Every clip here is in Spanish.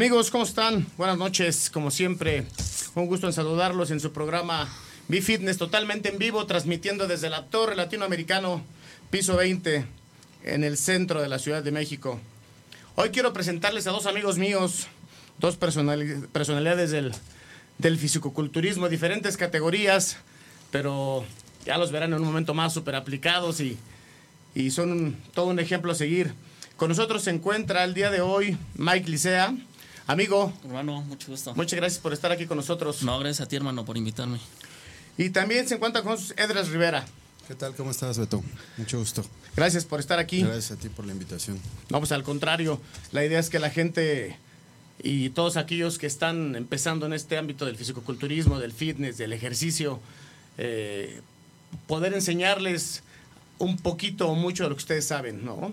Amigos, ¿cómo están? Buenas noches, como siempre. Un gusto en saludarlos en su programa Mi Fitness totalmente en vivo, transmitiendo desde la Torre Latinoamericano, piso 20, en el centro de la Ciudad de México. Hoy quiero presentarles a dos amigos míos, dos personalidades del, del fisicoculturismo, diferentes categorías, pero ya los verán en un momento más súper aplicados y, y son todo un ejemplo a seguir. Con nosotros se encuentra el día de hoy Mike Licea. Amigo. Hermano, mucho gusto. Muchas gracias por estar aquí con nosotros. No, gracias a ti, hermano, por invitarme. Y también se encuentra con Edras Rivera. ¿Qué tal? ¿Cómo estás, Beto? Mucho gusto. Gracias por estar aquí. Gracias a ti por la invitación. No, pues al contrario, la idea es que la gente y todos aquellos que están empezando en este ámbito del fisicoculturismo, del fitness, del ejercicio, eh, poder enseñarles un poquito o mucho de lo que ustedes saben, ¿no?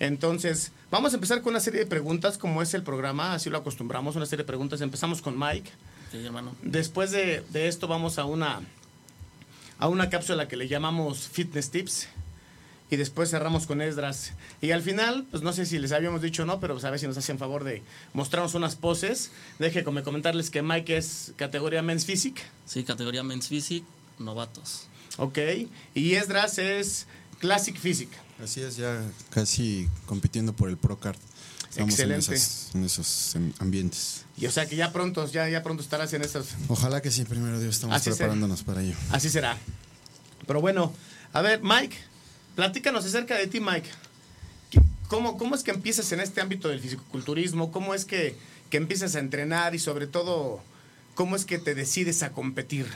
Entonces, vamos a empezar con una serie de preguntas, como es el programa, así lo acostumbramos, una serie de preguntas. Empezamos con Mike. Sí, hermano. Después de, de esto vamos a una, a una cápsula que le llamamos Fitness Tips. Y después cerramos con Esdras. Y al final, pues no sé si les habíamos dicho o no, pero pues a ver si nos hacen favor de mostrarnos unas poses. Deje como comentarles que Mike es categoría Men's Physique. Sí, categoría Men's Physique, novatos. Ok. Y Esdras es Classic Physique. Así es, ya casi compitiendo por el Pro Card. Estamos Excelente. En, esas- en esos em, ambientes. Y o sea que ya pronto, ya, ya pronto estarás en estos. Ojalá que sí, primero Dios, estamos Así preparándonos para ello. Así será. Pero bueno, a ver, Mike, platícanos acerca de ti, Mike. ¿Qué- ¿Cómo, cómo es que empiezas en este ámbito del fisicoculturismo? ¿Cómo es que, que empiezas a entrenar y sobre todo, cómo es que te decides a competir?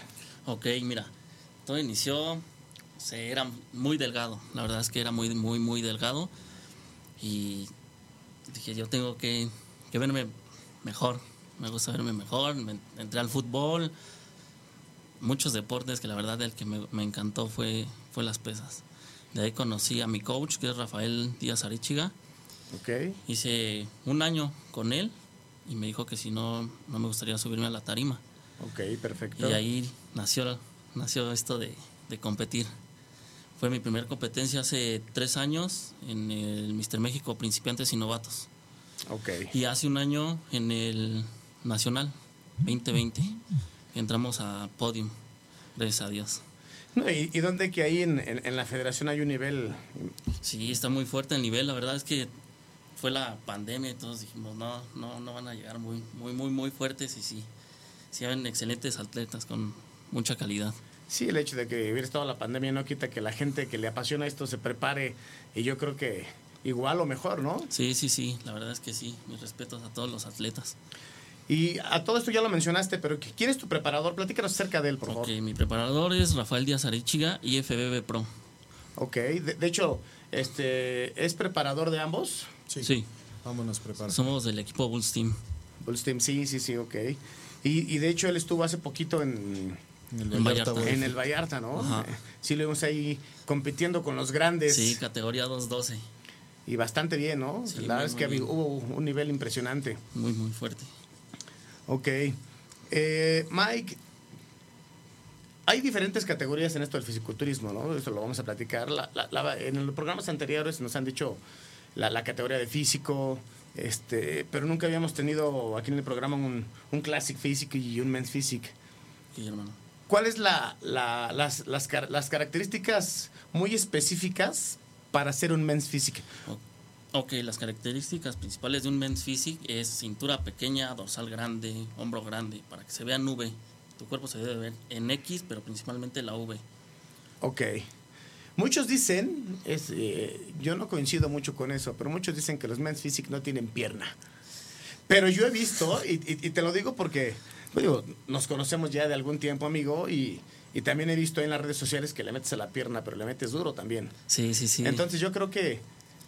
Ok, mira, todo inició, se era muy delgado, la verdad es que era muy, muy, muy delgado. Y dije, yo tengo que, que verme mejor, me gusta verme mejor, me entré al fútbol, muchos deportes que la verdad el que me, me encantó fue, fue las pesas. De ahí conocí a mi coach, que es Rafael Díaz Arechiga. ¿Ok? Hice un año con él y me dijo que si no, no me gustaría subirme a la tarima. Ok, perfecto. Y ahí nació, nació esto de, de competir. Fue mi primera competencia hace tres años en el Mister México Principiantes y Novatos. Ok. Y hace un año en el Nacional 2020 entramos a podium, gracias a Dios. No, ¿Y, y dónde que ahí en, en- en la federación hay un nivel? Sí, está muy fuerte el nivel. La verdad es que fue la pandemia y todos dijimos, no, no, no van a llegar muy, muy, muy, muy fuertes. Y sí, sí, habían excelentes atletas con mucha calidad. Sí, el hecho de que hubiera estado la pandemia no quita que la gente que le apasiona esto se prepare y yo creo que igual o mejor, ¿no? Sí, sí, sí, la verdad es que sí. Mis respetos a todos los atletas. Y a todo esto ya lo mencionaste, pero ¿quién es tu preparador? Platícanos acerca de él, por favor. Ok, mi preparador es Rafael Díaz Arechiga, IFBB Pro. Ok, de, de hecho, este, ¿es preparador de ambos? Sí, Vámonos, prepara. somos del equipo Bulls Team. Bulls Team, sí, sí, sí, ok. Y, y de hecho él estuvo hace poquito en, En el Vallarta, Vallarta. güey. en el Vallarta, ¿no? Ajá. Sí, lo vimos ahí compitiendo con los grandes. Sí, categoría 212. Y bastante bien, ¿no? Sí, La verdad es que hubo un nivel impresionante. Muy, muy fuerte. Ok. Eh, Mike, hay diferentes categorías en esto del fisiculturismo, ¿no? Eso lo vamos a platicar. La- la- la- en los programas anteriores nos han dicho la, la categoría de físico, este, pero nunca habíamos tenido aquí en el programa un, un Classic Physique y un Men's Physique. Sí, hermano. ¿Cuáles la, la- las, las, car- las características muy específicas para ser un Men's Physique? Ok, las características principales de un men's physique es cintura pequeña, dorsal grande, hombro grande, para que se vea nube tu cuerpo se debe ver en X, pero principalmente la V. Ok. Muchos dicen, es, eh, yo no coincido mucho con eso, pero muchos dicen que los men's physique no tienen pierna. Pero yo he visto, y, y- y te lo digo porque digo, nos conocemos ya de algún tiempo, amigo, y, y también he visto en las redes sociales que le metes a la pierna, pero le metes duro también. Sí, sí, sí. Entonces yo creo que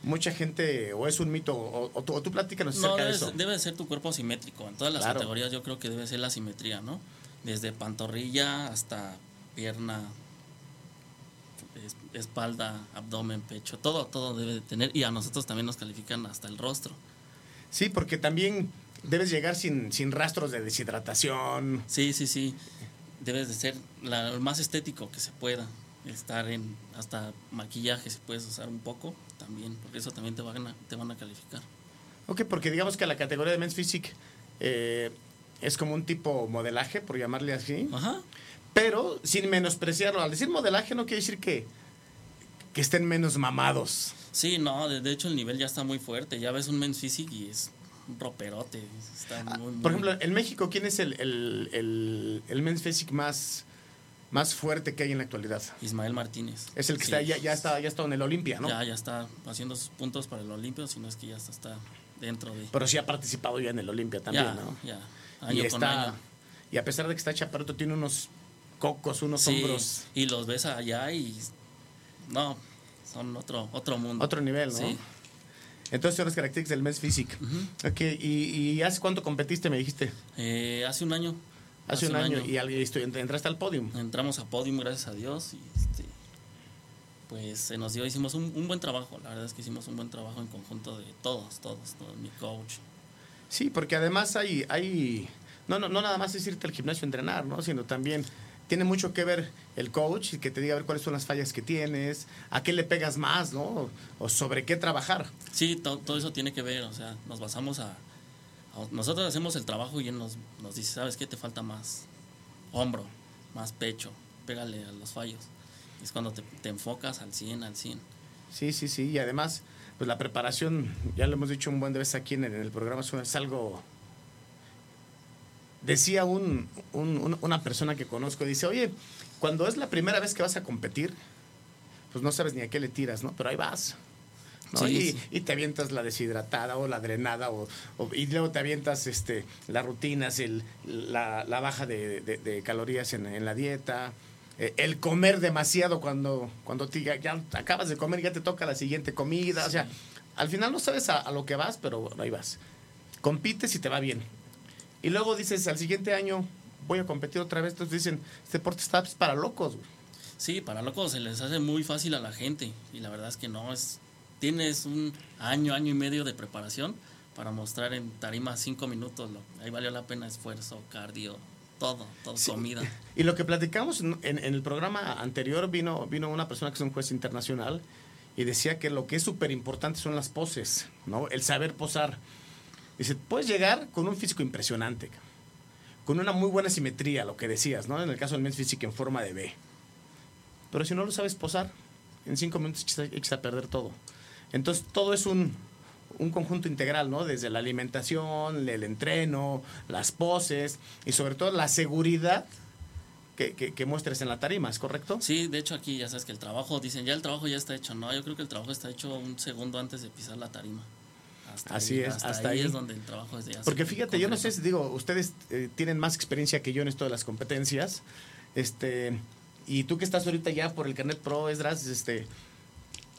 mucha gente, o es un mito, o, o tú, o tú platícanos no, acerca de eso. debe de ser tu cuerpo simétrico. En todas las Claro. categorías yo creo que debe ser la simetría, ¿no? Desde pantorrilla hasta pierna, es- espalda, abdomen, pecho, todo, todo debe de tener. Y a nosotros también nos califican hasta el rostro. Sí, porque también debes llegar sin, sin rastros de deshidratación. Sí, sí, sí. Debes de ser la- lo más estético que se pueda. Estar en hasta maquillaje si puedes usar un poco también, porque eso también te van a, te van a calificar. Ok, porque digamos que la categoría de Men's Physique eh, es como un tipo modelaje, por llamarle así, Ajá. pero sin menospreciarlo. Al decir modelaje no quiere decir que, que estén menos mamados. Sí, no, de, de hecho el nivel ya está muy fuerte. Ya ves un men's physique y es roperote. Está Ah, muy, Por ejemplo, en México, ¿quién es el, el, el, el Men's Physique más, más fuerte que hay en la actualidad? Ismael Martínez. Es el que Sí. está, ya, ya está ya está en el Olimpia, ¿no? Ya, ya está haciendo sus puntos para el Olimpio, si no es que ya está, está dentro de... Pero sí ha participado ya en el Olimpia también, ya, ¿no? ya. y Año con está, año. y a pesar de que está chaparrito, tiene unos cocos, unos Sí, hombros. y los ves allá y... No, son otro, otro mundo. Otro nivel, ¿no? Sí. Entonces son las características del Physique. Ujú. Ok, ¿y, y hace cuánto competiste, me dijiste? Eh, hace un año. Hace, un, año, y al- y entraste al podium. Entramos a podium, gracias a Dios, y este, pues se nos dio, hicimos un, un buen trabajo, la verdad es que hicimos un buen trabajo en conjunto de todos, todos, todo mi coach. Sí, porque además hay, hay no, no, no nada más es irte al gimnasio a entrenar, ¿no? Sino también tiene mucho que ver el coach y que te diga a ver cuáles son las fallas que tienes, a qué le pegas más, ¿no? O, o sobre qué trabajar. Sí, to- todo eso tiene que ver, o sea, nos basamos a, a- Nosotros hacemos el trabajo y él nos, nos dice, ¿sabes qué? Te falta más hombro, más pecho, pégale a los fallos. Es cuando te, te enfocas al 100, al 100. Sí, sí, sí. Y además, pues la preparación, ya lo hemos dicho un buen de veces aquí en el, en el programa, es algo... Decía un, un- un- una persona que conozco, dice, oye, cuando es la primera vez que vas a competir, pues no sabes ni a qué le tiras, ¿no? Pero ahí vas. ¿no? Sí, y, sí. y te avientas la deshidratada o la drenada o, o- y luego te avientas este las rutinas, el, la, la baja de, de- de calorías en, en la dieta, eh, el comer demasiado cuando, cuando te- ya, ya acabas de comer ya te toca la siguiente comida, o sea, al final no sabes a, a lo que vas, pero bueno, ahí vas. Compites y te va bien. Y luego dices, al siguiente año voy a competir otra vez, entonces dicen, este deporte está pues, para locos. güey". Sí, para locos se les hace muy fácil a la gente y la verdad es que no, es tienes un año, año y medio de preparación para mostrar en tarima cinco minutos, lo, ahí valió la pena esfuerzo, cardio, todo, todo, Sí. comida. Y lo que platicamos en, en- en el programa anterior, vino, vino una persona que es un juez internacional y decía que lo que es súper importante son las poses, ¿no? El saber posar. Dice, puedes llegar con un físico impresionante, con una muy buena simetría, lo que decías, ¿no? En el caso del men's físico en forma de B. Pero si no lo sabes posar, en cinco minutos echas a- perder todo. Entonces, todo es un, un conjunto integral, ¿no? Desde la alimentación, el entreno, las poses y sobre todo la seguridad que, que- que muestres en la tarima, ¿es correcto? Sí, de hecho aquí ya sabes que el trabajo, dicen, ya el trabajo ya está hecho, no, yo creo que el trabajo está hecho un segundo antes de pisar la tarima. Hasta Así ahí, es, hasta, hasta ahí, ahí. es donde el trabajo es Porque fíjate, yo no sé digo, ustedes eh, tienen más experiencia que yo en esto de las competencias. Este, y tú que estás ahorita ya por el Carnet Pro, Esdras, este,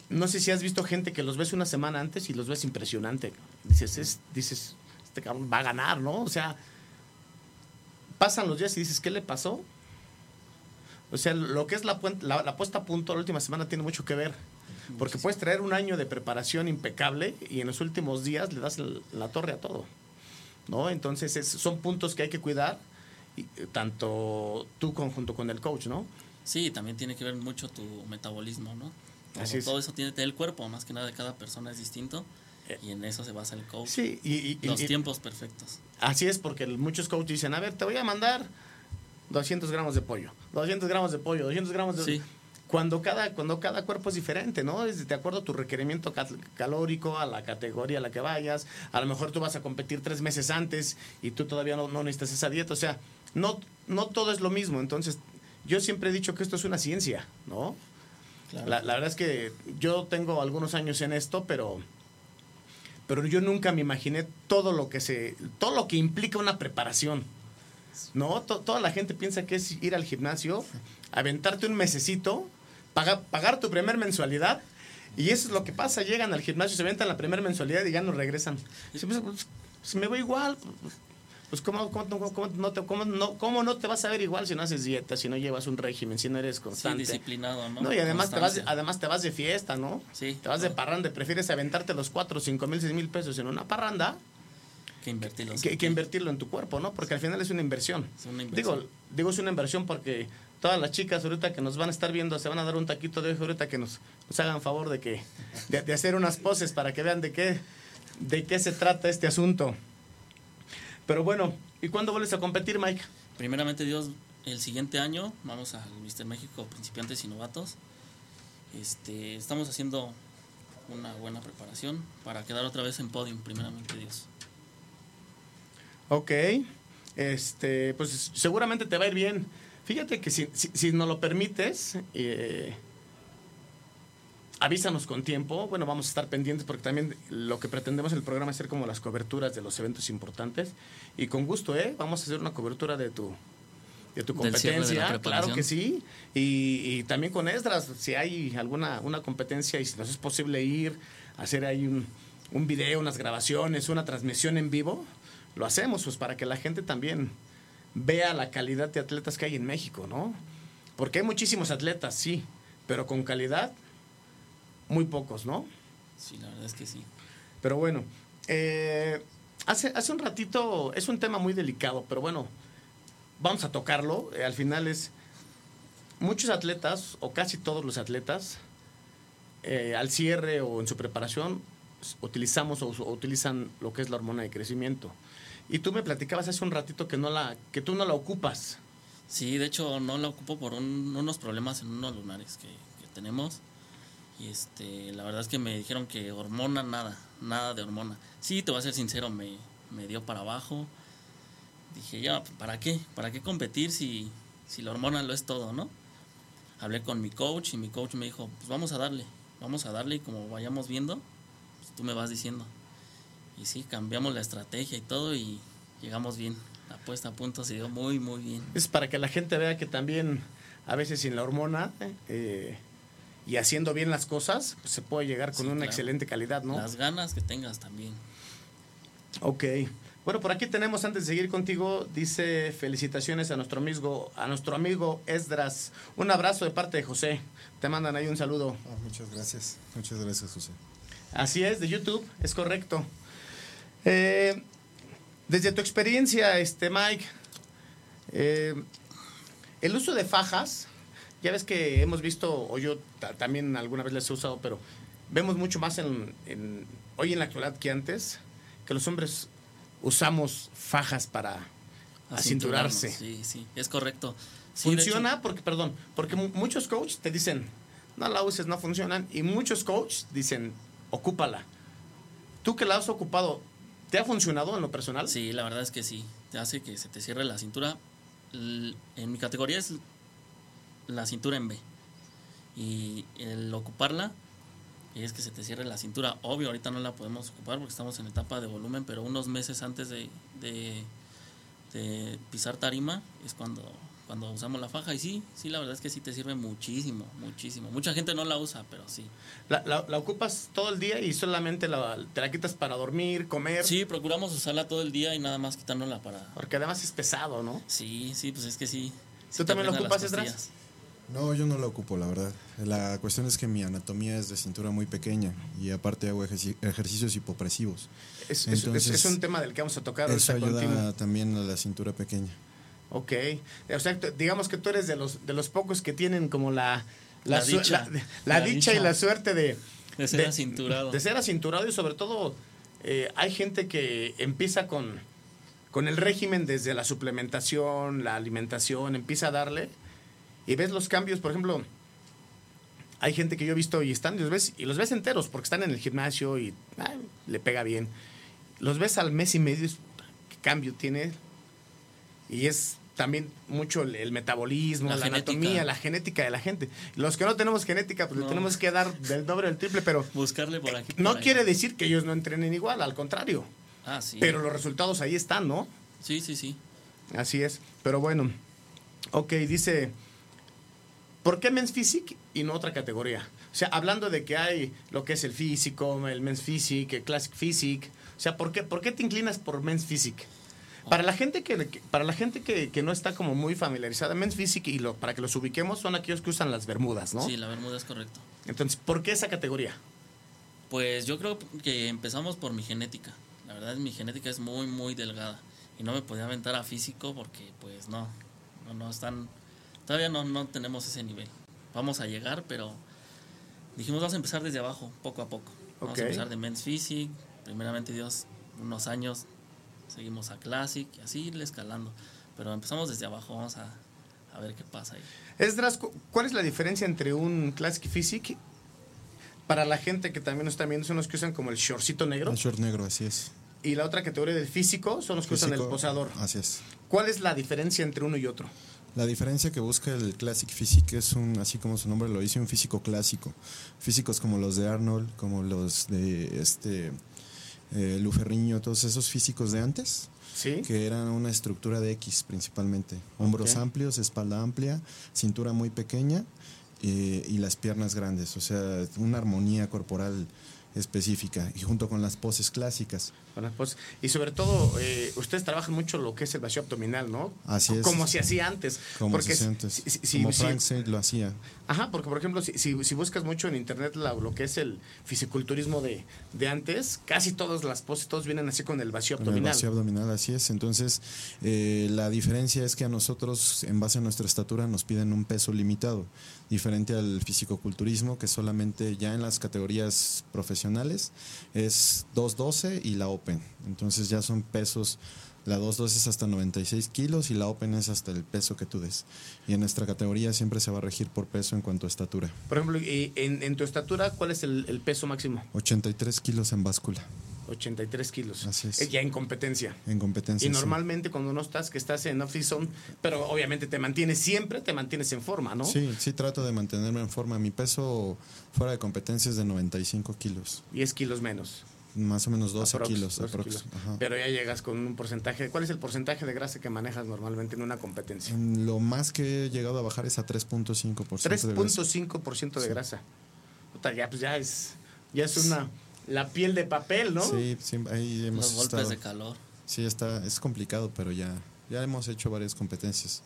no sé si has visto gente que los ves una semana antes y los ves impresionante. Dices, es, dices, este cabrón va a ganar, ¿no? O sea, pasan los días y dices, ¿qué le pasó? O sea, lo que es la, la, la puesta a punto la última semana tiene mucho que ver. Porque puedes traer un año de preparación impecable y en los últimos días le das la torre a todo. ¿No? Entonces es- son puntos que hay que cuidar, y, eh, tanto tú con- junto con el coach, ¿no? Sí, también tiene que ver mucho tu metabolismo, ¿no? Todo, Así es. todo eso tiene el cuerpo, más que nada cada persona es distinto Eh. y en eso se basa el coach. Sí, y, Los y- tiempos perfectos. así es porque muchos coaches dicen, a ver, te voy a mandar 200 gramos de pollo, 200 gramos de pollo, 200 gramos de... Sí. Cuando cada, cuando cada cuerpo es diferente, ¿no? Es de acuerdo a tu requerimiento cal- calórico, a la categoría a la que vayas. A lo mejor tú vas a competir tres meses antes y tú todavía no, no necesitas esa dieta. O sea, no, no todo es lo mismo. Entonces, yo siempre he dicho que esto es una ciencia, ¿no? Claro. La, la verdad es que yo tengo algunos años en esto, pero, pero yo nunca me imaginé todo lo que se, todo lo que implica una preparación. No, To- toda la gente piensa que es ir al gimnasio, aventarte un mesecito, paga- pagar tu primer mensualidad. Y eso es lo que pasa, llegan al gimnasio, se aventan la primera mensualidad y ya no regresan. Dice, pues, pues, pues, me voy igual. pues, Pues ¿cómo, cómo, cómo- cómo no te, cómo, no, cómo no te vas a ver igual si no haces dieta, si no llevas un régimen, si no eres Sí, constante? disciplinado, ¿no? No, y además te, vas, además te vas de fiesta, ¿no? Sí, Te vas de parranda, prefieres aventarte los 4, 5 mil, 6 mil pesos en una parranda que invertirlos. que, que invertirlo en tu cuerpo, ¿no? Porque al final es una inversión. Es una inversión. Digo, digo es una inversión porque todas las chicas ahorita que nos van a estar viendo se van a dar un taquito de ojo ahorita que nos, nos hagan favor de que de, de hacer unas poses para que vean de qué de qué se trata este asunto. Pero bueno, ¿y cuándo vuelves a competir, Mike? Primeramente Dios, el siguiente año vamos al Mister México Principiantes y Novatos. Este, estamos haciendo una buena preparación para quedar otra vez en podium, primeramente Dios. Ok, este, pues seguramente te va a ir bien. Fíjate que si, si, si nos lo permites, eh, avísanos con tiempo. Bueno, vamos a estar pendientes porque también lo que pretendemos en el programa es hacer como las coberturas de los eventos importantes. Y con gusto, ¿eh? Vamos a hacer una cobertura de tu, de tu de competencia. claro que sí. Y, y también con Esdras, si hay alguna una competencia y si nos es posible ir, hacer ahí un, un video, unas grabaciones, una transmisión en vivo, lo hacemos pues para que la gente también vea la calidad de atletas que hay en México, ¿no? Porque hay muchísimos atletas, sí, pero con calidad, muy pocos, ¿no? Sí, la verdad es que sí. Pero bueno, eh, hace, hace un ratito, es un tema muy delicado, pero bueno, vamos a tocarlo. Eh, al final es, muchos atletas, o casi todos los atletas, eh, al cierre o en su preparación, utilizamos o, o utilizan lo que es la hormona de crecimiento. Y tú me platicabas hace un ratito que, no la, que tú no la ocupas. Sí, de hecho no la ocupo por un- unos problemas en unos lunares que, que tenemos. Y este, la verdad es que me dijeron que hormona nada, nada de hormona. Sí, te voy a ser sincero, me, me dio para abajo. Dije, ya, ¿para qué? ¿Para qué competir si, si la hormona lo es todo, no? Hablé con mi coach y mi coach me dijo, pues vamos a darle, vamos a darle y como vayamos viendo, pues tú me vas diciendo. Y sí, cambiamos la estrategia y todo y llegamos bien. La puesta a punto se dio muy, muy bien. Es para que la gente vea que también a veces sin la hormona eh, y haciendo bien las cosas, pues, se puede llegar con Sí, una claro. excelente calidad, ¿no? Las ganas que tengas también. Ok. Bueno, por aquí tenemos, antes de seguir contigo, dice felicitaciones a nuestro amigo, a nuestro amigo Esdras. Un abrazo de parte de José. Te mandan ahí un saludo. Ah, muchas gracias. Muchas gracias, José. Así es, de YouTube, es correcto. Eh, desde tu experiencia, este Mike, eh, el uso de fajas, ya ves que hemos visto, o yo ta- también alguna vez las he usado, pero vemos mucho más en, en- hoy en la actualidad que antes, que los hombres usamos fajas para acinturarse. Sí, sí, es correcto. Sí, ¿Funciona? Porque, perdón, porque mu- muchos coaches te dicen, no la uses, no funcionan. Y muchos coaches dicen, ocúpala. Tú que la has ocupado, ¿te ha funcionado en lo personal? sí, la verdad es que sí. Te hace que se te cierre la cintura. En mi categoría es la cintura en B. Y el ocuparla es que se te cierre la cintura. Obvio, ahorita no la podemos ocupar porque estamos en etapa de volumen, pero unos meses antes de, de, de pisar tarima es cuando, cuando usamos la faja. Y sí, sí, la verdad es que sí te sirve muchísimo, muchísimo. Mucha gente no la usa, pero sí. La, la- la ocupas todo el día y solamente la- te la quitas para dormir, comer. Sí, procuramos usarla todo el día y nada más quitándola para... Porque además es pesado, ¿no? Sí, sí, pues es que sí. ¿Tú también las ocupas, costillas. No, yo no lo ocupo, la verdad. La cuestión es que mi anatomía es de cintura muy pequeña y aparte hago ejerci- ejercicios hipopresivos. Es, es- es- Entonces, es un tema del que vamos a tocar Eso ayuda también a la cintura pequeña. Ok. O sea, digamos que tú eres de los, de los pocos que tienen como la... La dicha. la- la La dicha y la suerte de... De ser acinturado. De ser acinturado y sobre todo eh, hay gente que empieza con, con el régimen desde la suplementación, la alimentación, empieza a darle y ves los cambios, por ejemplo, hay gente que yo he visto y están y los ves, y los ves enteros porque están en el gimnasio y ay, le pega bien. Los ves al mes y medio, ¿qué cambio tiene? Y es también mucho el, el metabolismo, la, La anatomía, la genética de la gente. Los que no tenemos genética, pues le tenemos que dar del doble o del triple, pero Buscarle por aquí. no ahí. quiere decir que ellos no entrenen igual, al contrario. Ah, sí. Pero los resultados ahí están, ¿no? Sí, sí, sí. Así es. Pero bueno, ok, dice, ¿por qué Men's Physique y no otra categoría? O sea, hablando de que hay lo que es el físico, el Men's Physique, el Classic Physique. O sea, ¿por qué, por qué te inclinas por Men's Physique? Para la gente que, que- para la gente que, que no está como muy familiarizada, Men's Physique y lo, para que los ubiquemos son aquellos que usan las bermudas, ¿no? Sí, la bermuda es correcto. Entonces, ¿por qué esa categoría? Pues yo creo que empezamos por mi genética. La verdad, mi genética es muy, muy delgada. Y no me podía aventar a físico porque, pues, no. No, no están. Todavía no, no tenemos ese nivel. Vamos a llegar, pero dijimos, vamos a empezar desde abajo, poco a poco. Vamos a empezar de Men's Physique. Primeramente, Dios, unos años. Seguimos a Classic y así irle escalando. Pero empezamos desde abajo. Vamos a, a ver qué pasa ahí. Esdras, cu- ¿cuál es la diferencia entre un Classic Physique para la gente que también nos está viendo? Son los que usan como el shortcito negro. El short negro, así es. Y la otra categoría del físico son los que usan el posador. Así es. ¿Cuál es la diferencia entre uno y otro? La diferencia que busca el Classic Physique es un, así como su nombre lo dice, un físico clásico. Físicos como los de Arnold, como los de este eh, Luferriño, todos esos físicos de antes, ¿Sí? que eran una estructura de X principalmente. Hombros amplios, espalda amplia, cintura muy pequeña eh, y las piernas grandes. O sea, una armonía corporal específica y junto con las poses clásicas. Y sobre todo, eh, ustedes trabajan mucho lo que es el vacío abdominal, ¿no? Así es. Como se hacía antes. Como porque se si- antes. si- si- como si- Frank Saint lo hacía. Ajá, porque por ejemplo, si, buscas mucho en internet la- lo que es el fisiculturismo de, de antes, casi todas las poses, todos vienen así con el vacío Con el abdominal. vacío abdominal, así es. Entonces, eh, la diferencia es que a nosotros, en base a nuestra estatura, nos piden un peso limitado, diferente al fisicoculturismo, que solamente ya en las categorías profesionales es 212 y la Open. Entonces ya son pesos, la 212 es hasta 96 kilos y la Open es hasta el peso que tú des. Y en nuestra categoría siempre se va a regir por peso en cuanto a estatura. Por ejemplo, y en, en tu estatura, ¿cuál es el, el peso máximo? 83 kilos en báscula, 83 kilos. Así es. Ya en competencia. en competencia. Y sí. normalmente cuando no estás, que estás en off-season, pero obviamente te mantienes siempre, te mantienes en forma, ¿no? Sí, sí trato de mantenerme en forma. Mi peso fuera de competencia es de 95 kilos. 10 kilos menos. Más o menos 12 Aprox, kilos. 12 aprox. kilos. Ajá. Pero ya llegas con un porcentaje. ¿Cuál es el porcentaje de grasa que manejas normalmente en una competencia? En Lo más que he llegado a bajar es a 3.5% de grasa. 3.5% de grasa. Puta, ya, pues ya es, ya es una, la piel de papel, ¿no? Sí, sí, ahí hemos Los golpes estado. de calor. Sí, está, es complicado, pero ya, ya hemos hecho varias competencias.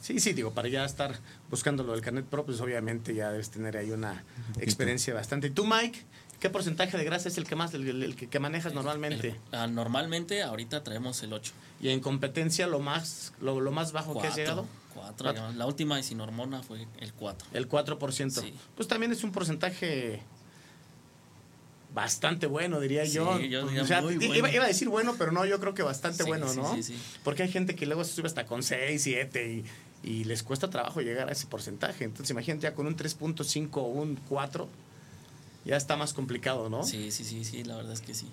Sí, sí, digo, para ya estar buscando lo del carnet pro, pues obviamente ya debes tener ahí una experiencia bastante. ¿Y tú, Mike? ¿Qué porcentaje de grasa es el que más, el, el que, que manejas normalmente? El- ah, normalmente, ahorita traemos el 8. Y en competencia, lo más, lo, lo más bajo que has llegado, 4. Cuatro. La última y sin hormona fue el 4. el 4%. Sí. Pues también es un porcentaje bastante bueno, diría Sí, yo. yo diría O sea, muy i- bueno. Iba, iba a decir bueno, pero no, yo creo que bastante Sí, bueno, ¿no? sí. Porque hay gente que luego se sube hasta con 6, 7 y, y les cuesta trabajo llegar a ese porcentaje. Entonces, imagínate ya con un 3.5 o un 4, ya está más complicado, ¿no? Sí, sí, sí, sí, la verdad es que sí.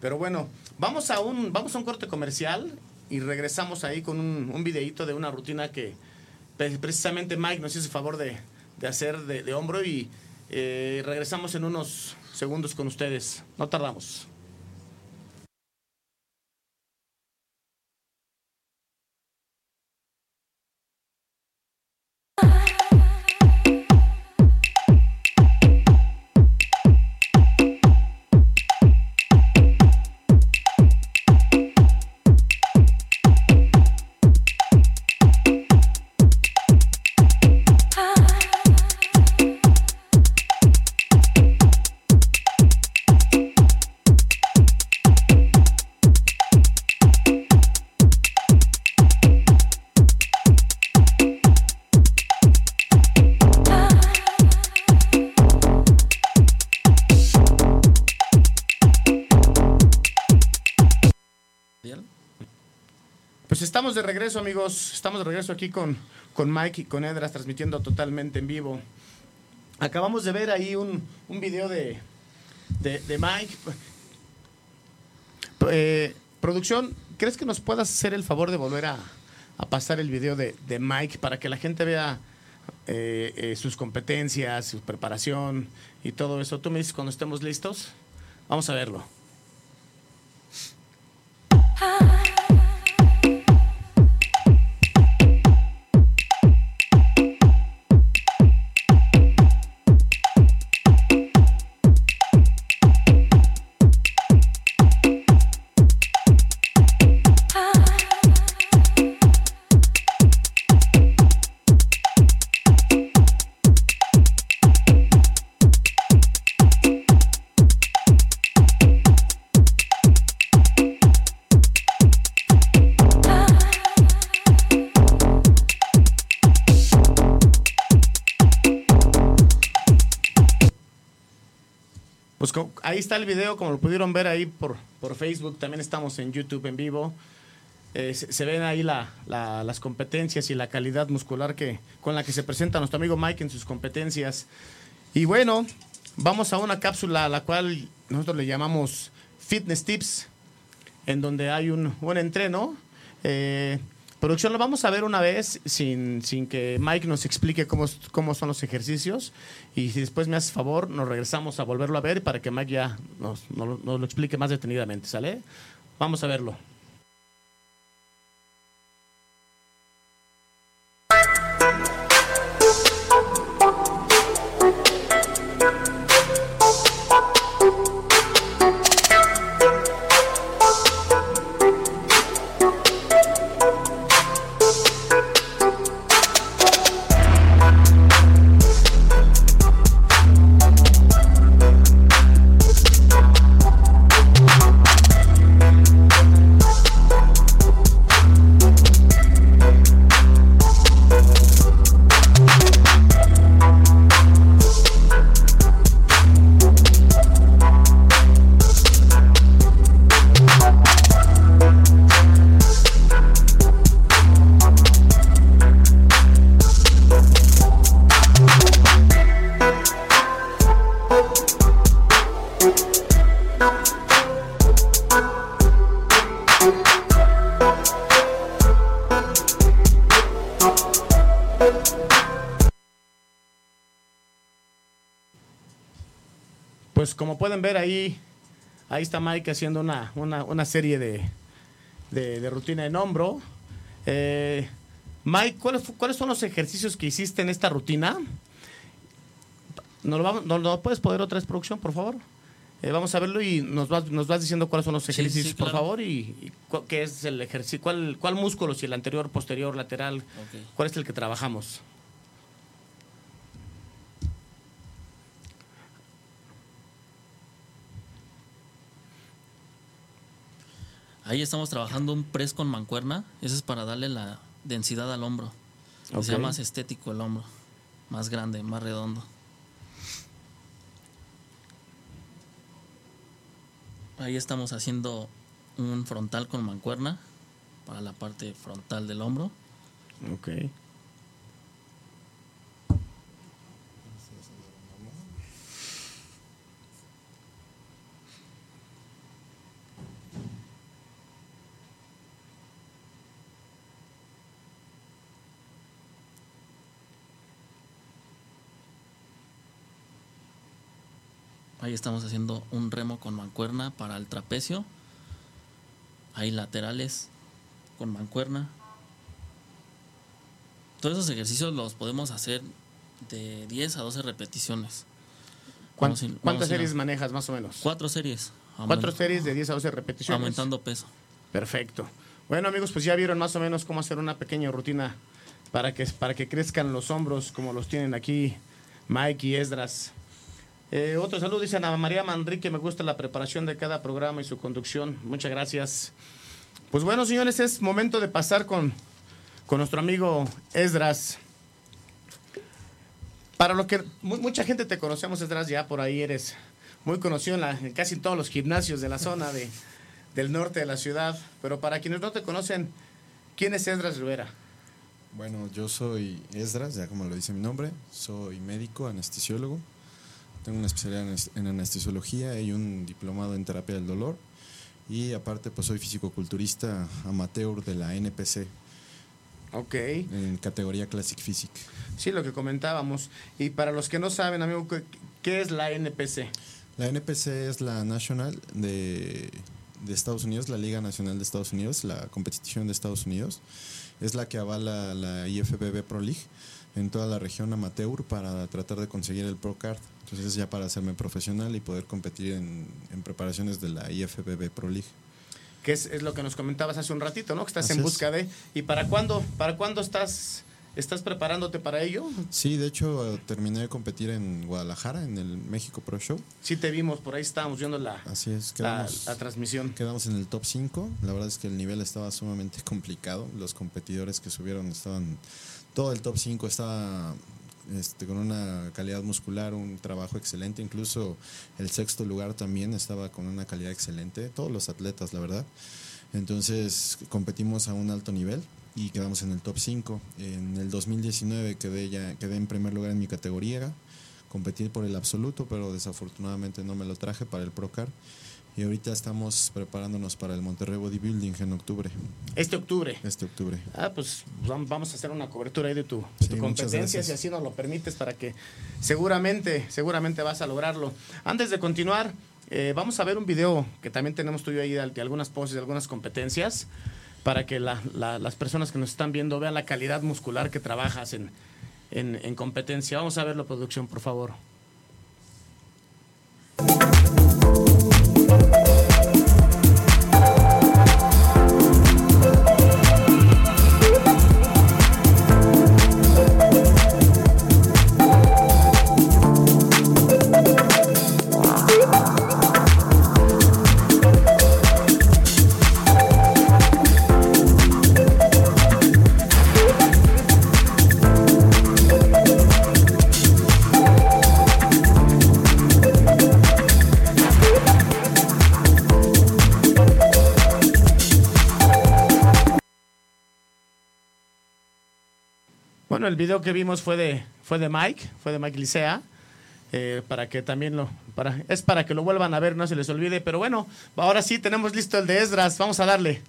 Pero bueno, vamos a un, vamos a un corte comercial y regresamos ahí con un, un videíto de una rutina que pre- precisamente Mike nos hizo el favor de, de hacer de, de hombro y eh, regresamos en unos segundos con ustedes. No tardamos. Regreso, amigos. Estamos de regreso aquí con, con Mike y con Edras, transmitiendo totalmente en vivo. Acabamos de ver ahí un, un video de, de, Mike. Eh, producción, ¿crees que nos puedas hacer el favor de volver a, a pasar el video de, de Mike para que la gente vea eh, eh, sus competencias, su preparación y todo eso. Tú me dices cuando estemos listos. Vamos a verlo. Está el video, como lo pudieron ver ahí por, por Facebook, también estamos en YouTube en vivo. Eh, se, ven ahí la- la- las competencias y la calidad muscular que, con la que se presenta nuestro amigo Mike en sus competencias. Y bueno, vamos a una cápsula a la cual nosotros le llamamos Fitness Tips, en donde hay un, un entreno. Eh, producción, lo vamos a ver una vez sin, sin que Mike nos explique cómo, cómo son los ejercicios. Y si después me haces favor, nos regresamos a volverlo a ver para que Mike ya nos, nos- nos lo explique más detenidamente, ¿sale? Vamos a verlo. Ahí está Mike haciendo una, una, una serie de, de, de rutina en hombro. Eh, Mike, ¿cuáles, ¿cuáles son los ejercicios que hiciste en esta rutina? ¿Nos lo, vamos- nos puedes poner otra vez, producción, por favor? Eh, vamos a verlo y nos vas, nos vas diciendo cuáles son los ejercicios, sí, por claro. favor, y, y cu- qué es el ejercicio, cuál, cuál músculo, si el anterior, posterior, lateral, cuál es el que trabajamos. Ahí estamos trabajando un press con mancuerna. Ese es para darle la densidad al hombro. Que Ok. sea más estético el hombro. Más grande, más redondo. Ahí estamos haciendo un frontal con mancuerna para la parte frontal del hombro. Ok. Ahí estamos haciendo un remo con mancuerna para el trapecio. Ahí laterales con mancuerna. Todos esos ejercicios los podemos hacer de 10 a 12 repeticiones. ¿Cuán- Vamos a ir- vamos ¿Cuántas a- series manejas más o menos? Cuatro series. Cuatro series de 10 a 12 repeticiones. Aumentando peso. Perfecto. Bueno, amigos, pues ya vieron más o menos cómo hacer una pequeña rutina para que, para que crezcan los hombros como los tienen aquí Mike y Esdras. Eh, otro saludo, dice Ana María Manrique, me gusta la preparación de cada programa y su conducción. Muchas gracias. Pues bueno, señores, es momento de pasar con, con nuestro amigo Esdras. Para lo que mu- mucha gente te conocemos, Esdras, ya por ahí eres muy conocido en, en casi todos los gimnasios de la zona de, del norte de la ciudad. Pero para quienes no te conocen, ¿quién es Esdras Rivera? Bueno, yo soy Esdras, ya como lo dice mi nombre, soy médico, anestesiólogo, tengo una especialidad en anes- en anestesiología y un diplomado en terapia del dolor y aparte pues soy fisicoculturista amateur de la NPC. Ok. en categoría Classic Physique. Sí, lo que comentábamos. Y para los que no saben, amigo, ¿qué- ¿qué es la NPC? La NPC es la National de, de Estados Unidos, la Liga Nacional de Estados Unidos, la competición de Estados Unidos. Es la que avala la IFBB Pro League en toda la región amateur para tratar de conseguir el Pro Card. Entonces ya para hacerme profesional y poder competir en, en preparaciones de la IFBB Pro League. Que es, es lo que nos comentabas hace un ratito, ¿no? Que estás Así en busca de. ¿Y para cuándo? ¿Para cuándo estás, estás preparándote para ello? Sí, de hecho terminé de competir en Guadalajara, en el México Pro Show. Sí te vimos, por ahí estábamos viendo la, Así es, la, quedamos, la transmisión. quedamos en el top 5. La verdad es que el nivel estaba sumamente complicado. Los competidores que subieron estaban. Todo el top 5 estaba este, con una calidad muscular, un trabajo excelente. Incluso el sexto lugar también estaba con una calidad excelente. Todos los atletas, la verdad. Entonces competimos a un alto nivel y quedamos en el top 5. En el 2019 quedé, ya, quedé en primer lugar en mi categoría. Competí por el absoluto, pero desafortunadamente no me lo traje para el Procar. Y ahorita estamos preparándonos para el Monterrey Bodybuilding en octubre, Este octubre. este octubre. Ah, pues vam- vamos a hacer una cobertura ahí de tu, Sí, tu competencia, si así nos lo permites, para que seguramente, seguramente vas a lograrlo. Antes de continuar, eh, vamos a ver un video que también tenemos tuyo ahí de, de algunas poses, de algunas competencias, para que la- la- las personas que nos están viendo vean la calidad muscular que trabajas en, en, en competencia. Vamos a verlo, producción, por favor. Bueno, el video que vimos fue de, fue de Mike, fue de Mike Licea. eh, para que también lo, para, es para que lo vuelvan a ver, no se les olvide. Pero bueno, ahora sí tenemos listo el de Esdras, vamos a darle.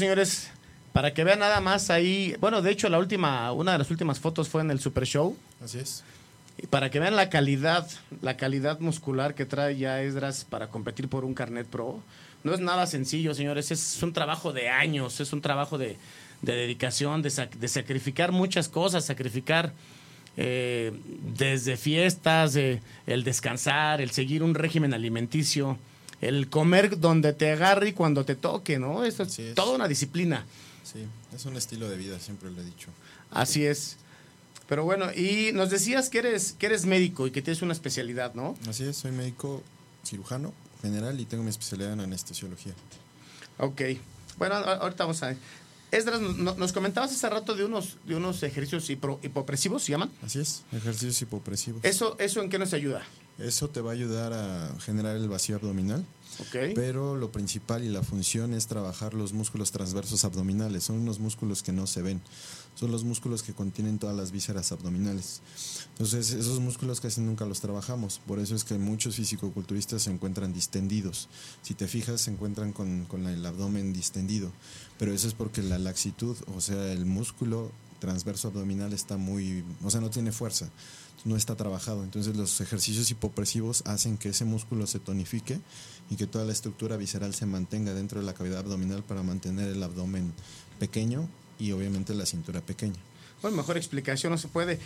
Señores, para que vean nada más ahí. Bueno, de hecho, la última, una de las últimas fotos fue en el Super Show. Así es. Y para que vean la calidad, la calidad muscular que trae ya Esdras para competir por un carnet pro. No es nada sencillo, señores. Es un trabajo de años, es un trabajo de, de dedicación, de, sac- de sacrificar muchas cosas, sacrificar eh, desde fiestas, eh, el descansar, el seguir un régimen alimenticio, el comer donde te agarre y cuando te toque, ¿no? Eso es, es. toda una disciplina. Sí, es un estilo de vida, siempre lo he dicho. Así es. Pero bueno, y nos decías que eres, que eres médico y que tienes una especialidad, ¿no? Así es, soy médico cirujano general y tengo mi especialidad en anestesiología. Ok. Bueno, ahorita vamos a ver. Esdras, no- no- nos comentabas hace rato de unos, de unos ejercicios hipro- hipopresivos, ¿se llaman? Así es, ejercicios hipopresivos. ¿Eso, ¿Eso en qué nos ayuda? Eso te va a ayudar a generar el vacío abdominal, Ok. pero lo principal y la función es trabajar los músculos transversos abdominales. Son unos músculos que no se ven. Son los músculos que contienen todas las vísceras abdominales. Entonces, esos músculos casi nunca los trabajamos. Por eso es que muchos fisicoculturistas se encuentran distendidos. Si te fijas, se encuentran con, con el abdomen distendido. Pero eso es porque la laxitud, o sea, el músculo transverso abdominal está muy, o sea, no tiene fuerza, no está trabajado. Entonces los ejercicios hipopresivos hacen que ese músculo se tonifique y que toda la estructura visceral se mantenga dentro de la cavidad abdominal para mantener el abdomen pequeño y obviamente la cintura pequeña. Bueno, mejor explicación no se puede.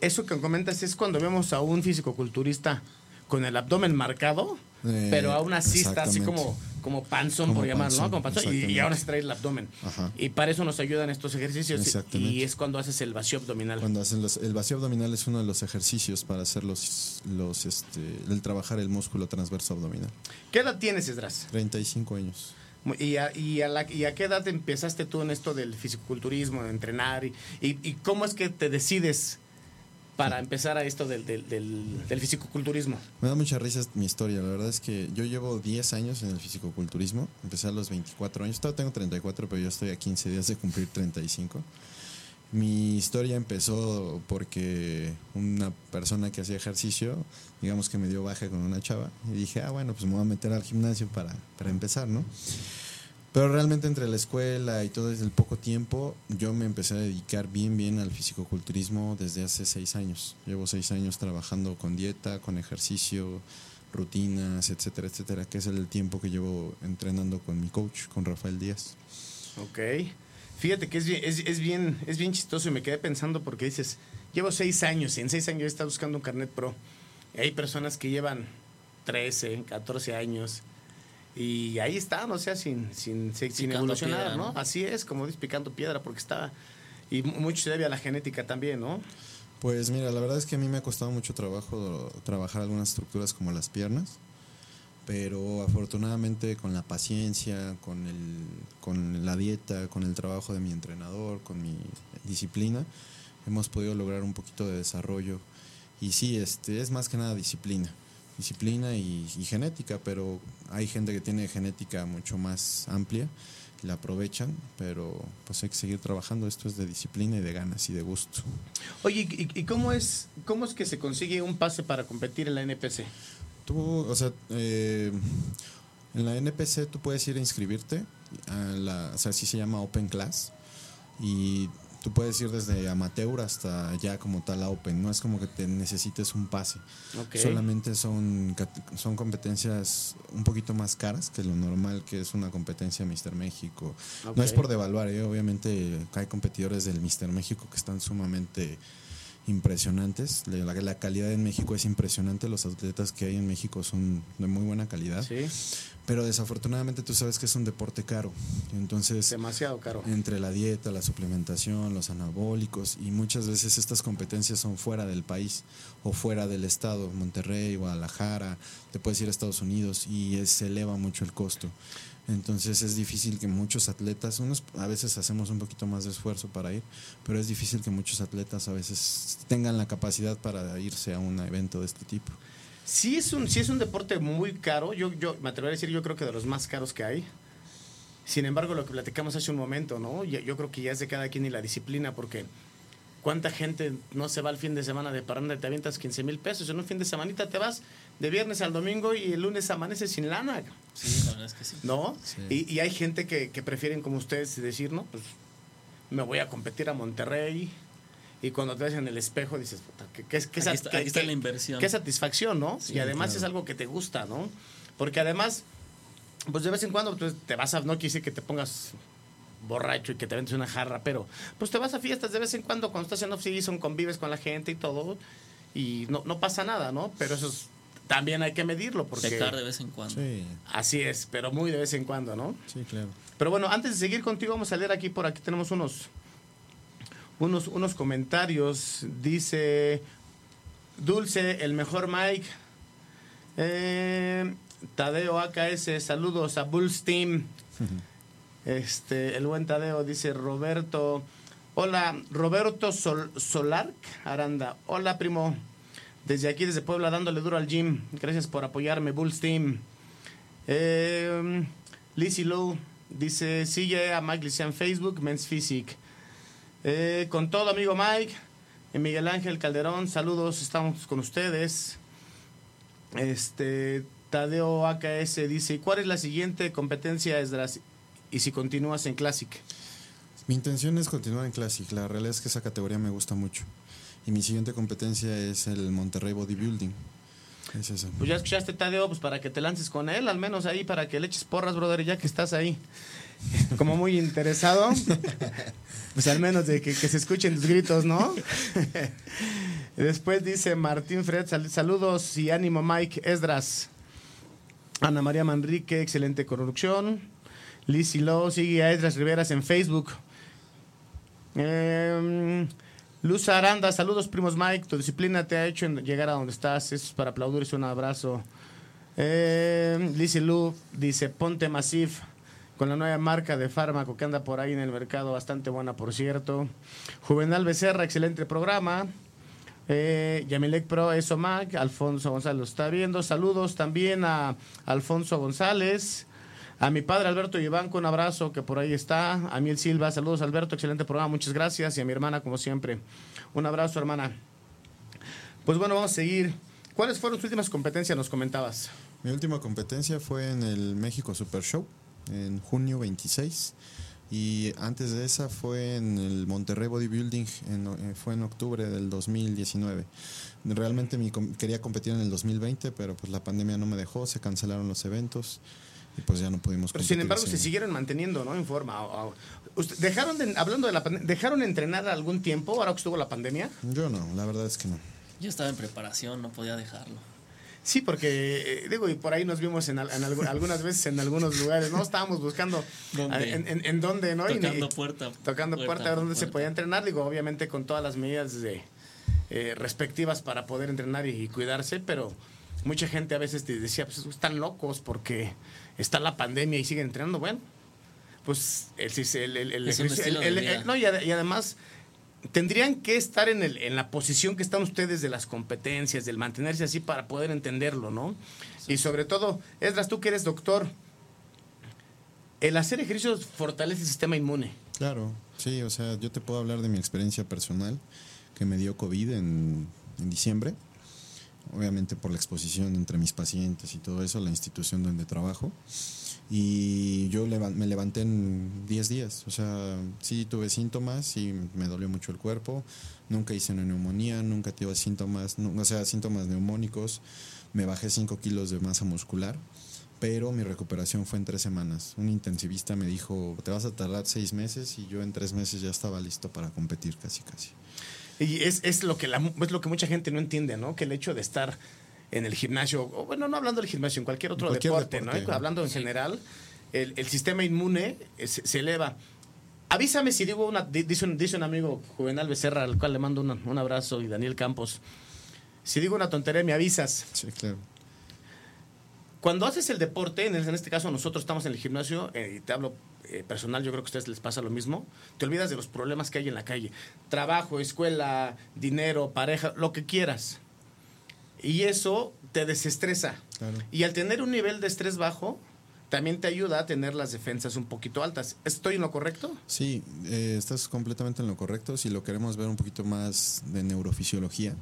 Eso que comentas es cuando vemos a un fisicoculturista con el abdomen marcado, Eh, pero aún así está así como como panzón, Como por llamarlo, ¿no? Como panzón, y, ahora se trae el abdomen. Ajá. Y para eso nos ayudan estos ejercicios. y- es cuando haces el vacío abdominal. Cuando hacen los, el vacío abdominal es uno de los ejercicios para hacer los, los este, el trabajar el músculo transverso abdominal. ¿Qué edad tienes, Esdras? 35 años. ¿Y a, y, a la- y a qué edad empezaste tú en esto del fisiculturismo, de entrenar? Y, y, y cómo es que te decides para empezar a esto del, del, del, del fisicoculturismo? Me da mucha risa mi historia. La verdad es que yo llevo 10 años en el fisicoculturismo. Empecé a los 24 años. Todavía tengo 34, pero yo estoy a 15 días de cumplir 35. Mi historia empezó porque una persona que hacía ejercicio, digamos que me dio baja con una chava. Y dije, ah, bueno, pues me voy a meter al gimnasio para, para empezar, ¿no? Pero realmente entre la escuela y todo desde el poco tiempo, yo me empecé a dedicar bien, bien al fisicoculturismo desde hace seis años. Llevo seis años trabajando con dieta, con ejercicio, rutinas, etcétera, etcétera, que es el tiempo que llevo entrenando con mi coach, con Rafael Díaz. Ok. Fíjate que es bien, es, bien, es bien chistoso y me quedé pensando porque dices, llevo seis años y en seis años he estado buscando un carnet pro. Y hay personas que llevan 13, 14 años y ahí están, o sea, sin, sin, sin, evolucionar, piedra, ¿no? ¿no? Así es, como dices, picando piedra porque está... Y mu- mucho se debe a la genética también, ¿no? Pues mira, la verdad es que a mí me ha costado mucho trabajo trabajar algunas estructuras como las piernas, pero afortunadamente con la paciencia, con, el, con la dieta, con el trabajo de mi entrenador, con mi disciplina, hemos podido lograr un poquito de desarrollo. Y sí, este, es más que nada disciplina, disciplina y, y genética, pero hay gente que tiene genética mucho más amplia y la aprovechan, pero pues hay que seguir trabajando. Esto es de disciplina y de ganas y de gusto. Oye, ¿y, y cómo, es, cómo es que se consigue un pase para competir en la NPC? Tú, o sea, eh, en la NPC tú puedes ir a inscribirte, a la, o sea, así se llama Open Class, y tú puedes ir desde amateur hasta ya como tal a Open, no es como que te necesites un pase, solamente son, son competencias un poquito más caras que lo normal que es una competencia Mister México. No es por devaluar, ¿eh? obviamente hay competidores del Mister México que están sumamente impresionantes. La, la calidad en México es impresionante. Los atletas que hay en México son de muy buena calidad. Sí, Pero desafortunadamente tú sabes que es un deporte caro. Entonces, demasiado caro. entre la dieta, la suplementación, los anabólicos y muchas veces estas competencias son fuera del país o fuera del estado, Monterrey, Guadalajara, te puedes ir a Estados Unidos y es- se eleva mucho el costo. Entonces es difícil que muchos atletas, unos a veces hacemos un poquito más de esfuerzo para ir, pero es difícil que muchos atletas a veces tengan la capacidad para irse a un evento de este tipo. Sí es un, sí es un deporte muy caro. Yo, yo me atrevería a decir, yo creo que de los más caros que hay. Sin embargo, lo que platicamos hace un momento, ¿no? Yo creo que ya es de cada quien y la disciplina, porque ¿cuánta gente no se va el fin de semana de parranda y te avientas 15 mil pesos? En un fin de semanita te vas de viernes al domingo y el lunes amaneces sin lana, Sí, la verdad es que sí. ¿no? Sí. Y, y hay gente que, que prefieren, como ustedes, decir, no, pues me voy a competir a Monterrey. Y cuando te ves en el espejo dices, puta, ¿qué, qué, qué, está- qué- aquí está qué- la inversión. Qué satisfacción, ¿no? Sí, y además claro. es algo que te gusta, ¿no? Porque además, pues de vez en cuando pues, te vas a, no quise que te pongas borracho y que te vendes una jarra, pero pues te vas a fiestas de vez en cuando cuando estás en off-season, convives con la gente y todo, y no, no pasa nada, ¿no? Pero eso es- también hay que medirlo, porque Pecar de vez en cuando. Sí, así es, pero muy de vez en cuando, ¿no? sí, claro. Pero bueno, antes de seguir contigo, vamos a leer aquí, por aquí tenemos unos, unos, unos comentarios. Dice Dulce, el mejor Mike. Eh, Tadeo AKS, saludos a Bulls Team. Este, el buen Tadeo dice Roberto. Hola, Roberto Sol, Solarc Aranda. Hola, primo. Desde aquí, desde Puebla, dándole duro al gym. Gracias por apoyarme, Bulls Team. Eh, Lizzie Lowe dice, sigue a Mike Licea en Facebook, Men's Physique. Eh, con todo, amigo Mike. Miguel Ángel Calderón, saludos, estamos con ustedes. Este, Tadeo AKS dice, ¿cuál es la siguiente competencia? Y si continúas en Classic. Mi intención es continuar en Classic. La realidad es que esa categoría me gusta mucho. Y mi siguiente competencia es el Monterrey Bodybuilding. Es esa. Pues ya escuchaste, Tadeo, pues para que te lances con él, al menos ahí, para que le eches porras, brother, ya que estás ahí. Como muy interesado, pues al menos de que, que se escuchen tus gritos, ¿no? Después dice Martín Fred, sal- saludos y ánimo Mike Esdras. Ana María Manrique, excelente conducción. Lizzy Lowe, sigue a Edras Riveras en Facebook. Eh, Luz Aranda, saludos primos Mike, tu disciplina te ha hecho llegar a donde estás, es para aplaudirse, un abrazo. Eh, Lizzy Lu dice, ponte Masif con la nueva marca de fármaco que anda por ahí en el mercado, bastante buena por cierto. Juvenal Becerra, excelente programa. Eh, Yamilek Pro, eso Mac, Alfonso González lo está viendo. Saludos también a Alfonso González. A mi padre Alberto Ivanco, un abrazo que por ahí está. A Miel Silva, saludos Alberto, excelente programa, muchas gracias. Y a mi hermana, como siempre, un abrazo, hermana. Pues bueno, vamos a seguir. ¿Cuáles fueron tus últimas competencias? Nos comentabas. Mi última competencia fue en el México Super Show, en junio 26. Y antes de esa fue en el Monterrey Bodybuilding, en, eh, fue en octubre del 2019. Realmente mi, quería competir en el 2020, pero pues la pandemia no me dejó, se cancelaron los eventos y pues ya no pudimos Pero sin embargo se siguieron manteniendo, ¿no? En forma. ¿Dejaron de, hablando de la ¿dejaron de entrenar algún tiempo ahora que estuvo la pandemia? Yo no, la verdad es que no. Yo estaba en preparación, no podía dejarlo. Sí, porque, eh, digo, y por ahí nos vimos en, algunas veces en algunos lugares, ¿no? Estábamos buscando En, en, dónde, ¿no? Tocando puerta. Tocando puerta, donde se podía entrenar, digo, obviamente con todas las medidas de, eh, respectivas para poder entrenar y, cuidarse, pero mucha gente a veces te decía, pues están locos porque está la pandemia y siguen entrenando. Bueno, pues el, el, el, no, y, además tendrían que estar en, el, en la posición que están ustedes de las competencias, del mantenerse así para poder entenderlo, ¿no? Y sobre todo, Esdras, tú que eres doctor, el hacer ejercicios fortalece el sistema inmune. Claro, sí, o sea, yo te puedo hablar de mi experiencia personal, que me dio COVID en, en diciembre obviamente por la exposición entre mis pacientes y todo eso, la institución donde trabajo. Y yo me levanté en 10 días, o sea, sí tuve síntomas y me dolió mucho el cuerpo, nunca hice una neumonía, nunca tuve síntomas, o sea, síntomas neumónicos, me bajé 5 kilos de masa muscular, pero mi recuperación fue en 3 semanas. Un intensivista me dijo, te vas a tardar 6 meses y yo en 3 meses ya estaba listo para competir casi casi. Y es, es, lo que la, es lo que mucha gente no entiende, ¿no? Que el hecho de estar en el gimnasio, o bueno, no hablando del gimnasio, en cualquier otro deporte, ¿no? Hablando en general, el, el, sistema inmune eh, se, eleva. Avísame si digo una, dice un, dice un amigo Juvenal Becerra, al cual le mando un abrazo, y Daniel Campos. Si digo una tontería, me avisas. Sí, claro. Cuando haces el deporte, en, este caso nosotros estamos en el gimnasio, eh, y te hablo eh, personal, yo creo que a ustedes les pasa lo mismo, te olvidas de los problemas que hay en la calle. Trabajo, escuela, dinero, pareja, lo que quieras. Y eso te desestresa. Y al tener un nivel de estrés bajo, también te ayuda a tener las defensas un poquito altas. ¿Estoy en lo correcto? Sí, eh, estás completamente en lo correcto. Si lo queremos ver un poquito más de neurofisiología,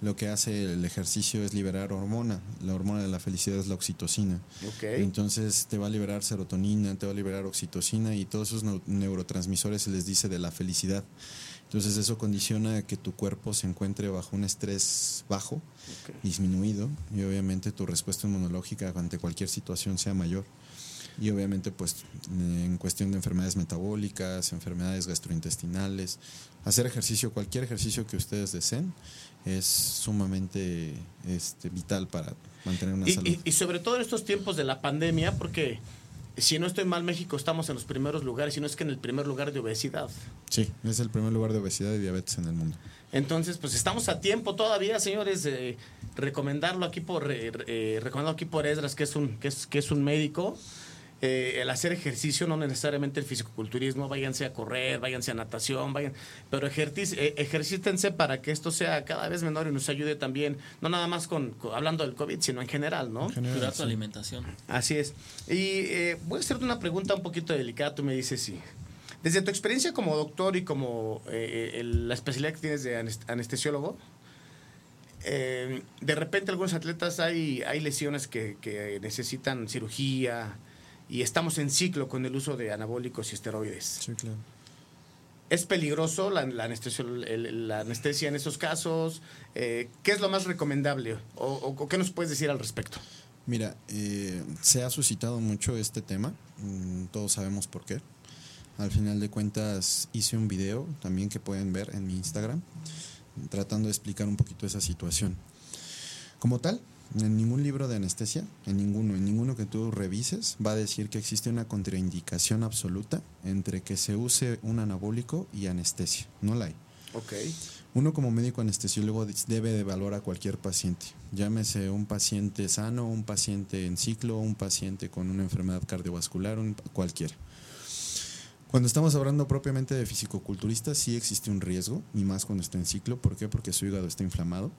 lo que hace el ejercicio es liberar hormona. La hormona de la felicidad es la oxitocina. Entonces te va a liberar serotonina, te va a liberar oxitocina y todos esos neurotransmisores se les dice de la felicidad. Entonces eso condiciona que tu cuerpo se encuentre bajo un estrés bajo, disminuido, y obviamente tu respuesta inmunológica ante cualquier situación sea mayor. Y obviamente pues en cuestión de enfermedades metabólicas, enfermedades gastrointestinales, hacer ejercicio, cualquier ejercicio que ustedes deseen, es sumamente este, vital para mantener una salud. Y, sobre todo en estos tiempos de la pandemia, porque si no estoy mal, México estamos en los primeros lugares, y no es que en el primer lugar de obesidad. Sí, es el primer lugar de obesidad y diabetes en el mundo. Entonces, pues estamos a tiempo todavía, señores, de recomendarlo aquí por, eh, aquí por Esdras, que es un, que es, que es un médico eh, el hacer ejercicio, no necesariamente el fisicoculturismo, váyanse a correr, váyanse a natación, vayan, pero eh, ejercítense para que esto sea cada vez menor y nos ayude también, no nada más con, hablando del COVID, sino en general, ¿no? Cuidar tu alimentación. Así es. Y eh, voy a hacerte una pregunta un poquito delicada, tú me dices si... Desde tu experiencia como doctor y como la especialidad que tienes de anestesiólogo, de repente algunos atletas hay, hay lesiones que, que necesitan cirugía, y estamos en ciclo con el uso de anabólicos y esteroides. Sí, claro. ¿Es peligroso la, anestesia, la anestesia en esos casos? Eh, ¿Qué es lo más recomendable? O, qué nos puedes decir al respecto? Mira, eh, se ha suscitado mucho este tema, mm, todos sabemos por qué. Al final de cuentas hice un video también que pueden ver en mi Instagram, tratando de explicar un poquito esa situación. Como tal, En ningún libro de anestesia, en ninguno, en ninguno que tú revises, va a decir que existe una contraindicación absoluta entre que se use un anabólico y anestesia. No la hay. Ok. Uno como médico anestesiólogo debe de evaluar a cualquier paciente, llámese un paciente sano, un paciente en ciclo, un paciente con una enfermedad cardiovascular, un, cualquiera. Cuando estamos hablando propiamente de fisicoculturistas, sí existe un riesgo, y más cuando está en ciclo. ¿Por qué? Porque su hígado está inflamado.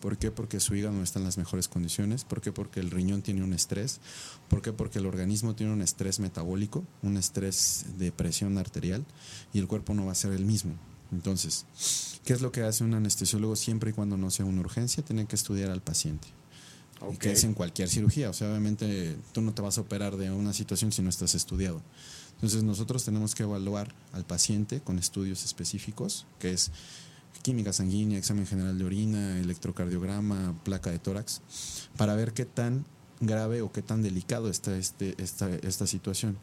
¿Por qué? Porque su hígado no está en las mejores condiciones. ¿Por qué? Porque el riñón tiene un estrés. ¿Por qué? Porque el organismo tiene un estrés metabólico, un estrés de presión arterial y el cuerpo no va a ser el mismo. Entonces, ¿qué es lo que hace un anestesiólogo siempre y cuando no sea una urgencia? Tiene que estudiar al paciente. Y que es en cualquier cirugía. O sea, obviamente tú no te vas a operar de una situación si no estás estudiado. Entonces nosotros tenemos que evaluar al paciente con estudios específicos, que es química sanguínea, examen general de orina, electrocardiograma, placa de tórax, para ver qué tan grave o qué tan delicado está este, esta, esta situación.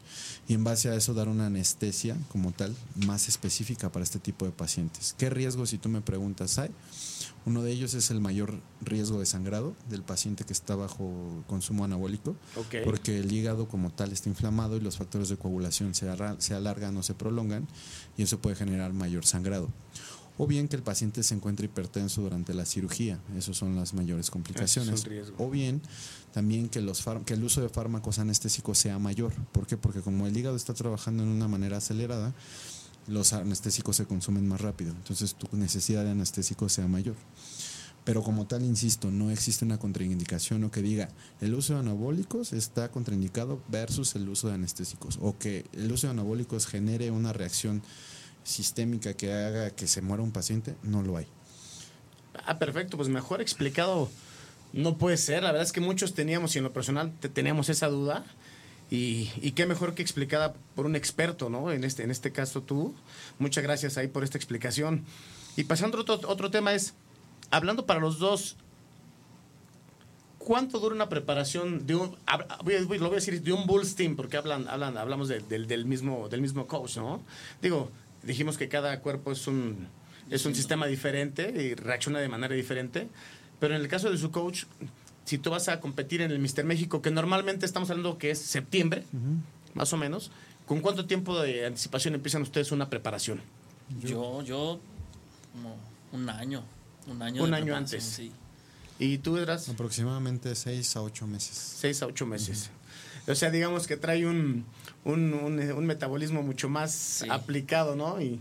Y en base a eso dar una anestesia como tal más específica para este tipo de pacientes. ¿Qué riesgos, si tú me preguntas, hay? Uno de ellos es el mayor riesgo de sangrado del paciente que está bajo consumo anabólico, porque el hígado como tal está inflamado y los factores de coagulación se, se alargan o se prolongan y eso puede generar mayor sangrado o bien que el paciente se encuentre hipertenso durante la cirugía, esas son las mayores complicaciones, o bien también que, los que el uso de fármacos anestésicos sea mayor, ¿por qué? Porque como el hígado está trabajando en una manera acelerada, los anestésicos se consumen más rápido, entonces tu necesidad de anestésico sea mayor. Pero como tal, insisto, no existe una contraindicación o que diga el uso de anabólicos está contraindicado versus el uso de anestésicos. O que el uso de anabólicos genere una reacción sistémica que haga que se muera un paciente, no lo hay. Ah, perfecto, pues mejor explicado no puede ser. La verdad es que muchos teníamos, y en lo personal teníamos esa duda. Y, y, qué mejor que explicada por un experto, ¿no? En este, en este caso tú. Muchas gracias ahí por esta explicación. Y pasando a otro, otro tema es, hablando para los dos, ¿cuánto dura una preparación de un, lo voy a decir, de un Bulls team? Porque hablan, hablan, hablamos del, mismo, del mismo coach, ¿no? Digo, dijimos que cada cuerpo es un, es un sistema diferente y reacciona de manera diferente, pero en el caso de su coach, si tú vas a competir en el Mister México, que normalmente estamos hablando que es septiembre, más o menos, ¿con cuánto tiempo de anticipación empiezan ustedes una preparación? Yo, yo, como un año, un año. Un año antes. Sí. ¿Y tú eras? Aproximadamente seis a ocho meses. Seis a ocho meses. O sea, digamos que trae un, un, un, metabolismo mucho más aplicado, ¿no? Y,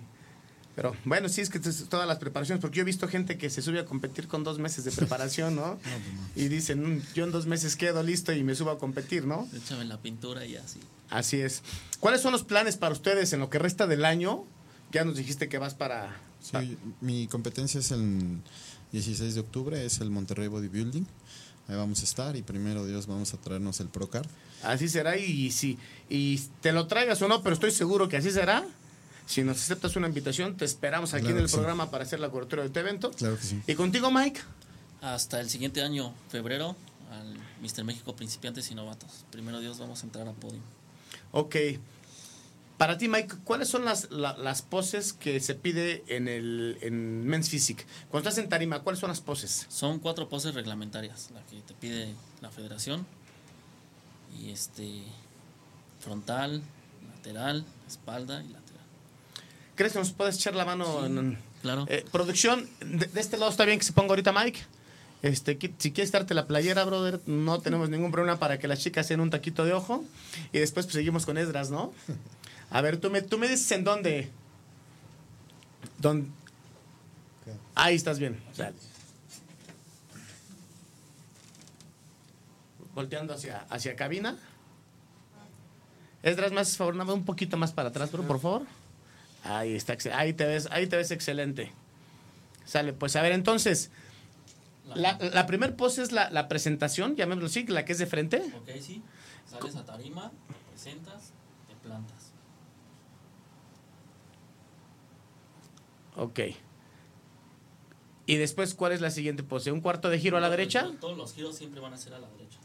pero bueno, sí, es que todas las preparaciones, porque yo he visto gente que se sube a competir con dos meses de preparación, ¿no? Pues y dicen, mm, yo en dos meses quedo listo y me subo a competir, ¿no? Échame la pintura y así. Así es. ¿Cuáles son los planes para ustedes en lo que resta del año? Ya nos dijiste que vas para... Sí, mi competencia es el 16 de octubre, es el Monterrey Bodybuilding. Ahí vamos a estar y primero Dios vamos a traernos el Procar. Así será y si y te lo traigas o no, pero estoy seguro que así será. Si nos aceptas una invitación, te esperamos aquí en el programa para hacer la cobertura de este evento. Claro que sí. ¿Y contigo, Mike? Hasta el siguiente año, febrero, al Mister México Principiantes y Novatos. Primero Dios, vamos a entrar a podio. Ok. Para ti, Mike, ¿cuáles son las, las poses que se pide en el en Men's Physique? Cuando estás en tarima, ¿cuáles son las poses? Son cuatro poses reglamentarias, la que te pide la federación. Y este frontal, lateral, espalda y lateral. ¿Crees que nos puedes echar la mano? en, claro. Eh, producción, de, este lado está bien que se ponga ahorita Mike. Este, si quieres darte la playera, brother, no tenemos ningún problema para que las chicas den un taquito de ojo. Y después pues, seguimos con Esdras, ¿no? A ver, tú me, tú me dices en dónde. dónde Ahí estás bien. Volteando hacia, hacia cabina. Esdras, más favor, un poquito más para atrás, bro, por favor. Ahí está, ahí te ves, ahí te ves excelente. Sale, pues a ver, entonces, la, la primer pose es la, la presentación, llamémoslo así, la que es de frente. Ok, sí. Sales a tarima, presentas, te plantas. Ok. Y después, ¿cuál es la siguiente pose? ¿Un cuarto de giro a la derecha? Todos los giros siempre van a ser a la derecha.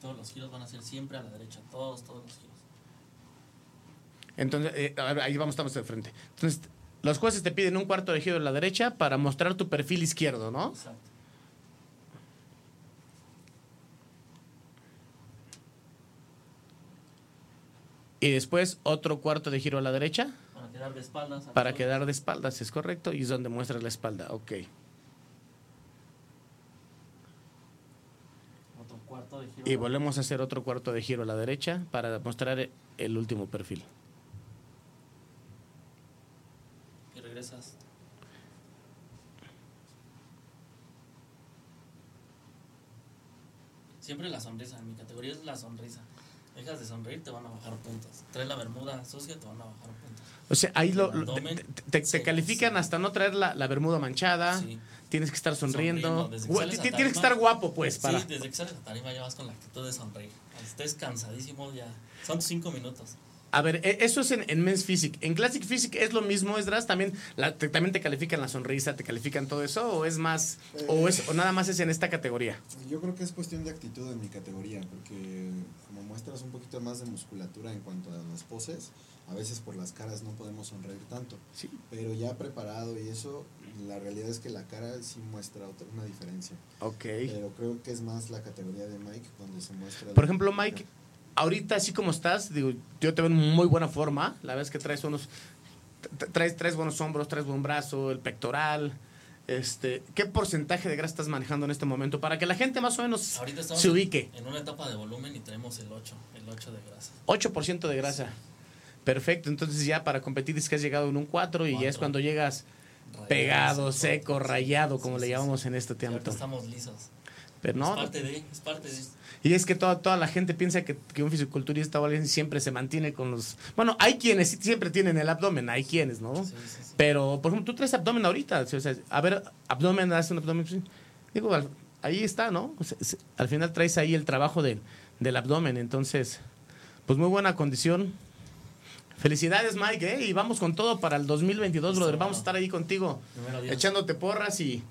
Todos los giros van a ser siempre a la derecha. Todos, todos los giros. Entonces, eh, ahí vamos, estamos de frente. Entonces, los jueces te piden un cuarto de giro a la derecha para mostrar tu perfil izquierdo, ¿no? Exacto. Y después otro cuarto de giro a la derecha quedar de espaldas. al para quedar de espaldas, ¿es correcto? Y es donde muestras la espalda, ok. Otro cuarto de giro. Y volvemos a hacer otro cuarto de giro a la derecha para mostrar el último perfil. Y regresas. Siempre la sonrisa. En mi categoría es la sonrisa. Dejas de sonreír, te van a bajar puntos. Traes la bermuda sucia, te van a bajar puntos. O sea, ahí lo, abdomen, te, te- califican sí. hasta no traer la, la bermuda manchada. Sí. Tienes que estar sonriendo. Que Tienes que estar guapo, pues, para. Sí, desde que sales a tarima ya vas con la actitud de sonreír. Estés cansadísimo, ya. Son cinco minutos. A ver, e- eso es en, en Men's Physique. ¿En Classic Physique es lo mismo, Esdras? ¿También, la- te, ¿También te califican la sonrisa, te califican todo eso? ¿O es más, o, es, o nada más es en esta categoría? Yo creo que es cuestión de actitud en mi categoría, porque como muestras un poquito más de musculatura en cuanto a las poses, a veces por las caras no podemos sonreír tanto. Sí. Pero ya preparado y eso, la realidad es que la cara sí muestra otra, una diferencia. Ok. Pero creo que es más la categoría de Mike donde se muestra. Por ejemplo, Mike, ahorita así como estás, digo, yo te veo en muy buena forma. La verdad es que traes unos, tra- traes, traes buenos hombros, traes buen brazo, el pectoral. Este, ¿Qué porcentaje de grasa estás manejando en este momento? Para que la gente más o menos Ahorita estamos se ubique. En, una etapa de volumen y tenemos el 8, el 8 de grasa. 8% de grasa. Perfecto, entonces ya para competir es que has llegado en un 4 y ya es cuando llegas Rayado, pegado, sí, seco, sí, rayado, sí, como sí, le sí. llamamos en este tiempo. estamos lisos. Pero es no, parte de, es parte de. Y es que toda, toda la gente piensa que, que un fisiculturista o alguien siempre se mantiene con los... Bueno, hay quienes siempre tienen el abdomen, hay quienes, ¿no? Sí, sí, sí. Pero, por ejemplo, tú traes abdomen ahorita. O sea, a ver, abdomen, haz un abdomen. pues, Digo, al- ahí está, ¿no? O sea, se- al final traes ahí el trabajo del, del abdomen. Entonces, pues muy buena condición. Felicidades, Mike, ¿eh? Y vamos con todo para el 2022, Listo, brother. Vamos a estar ahí contigo, echándote porras y...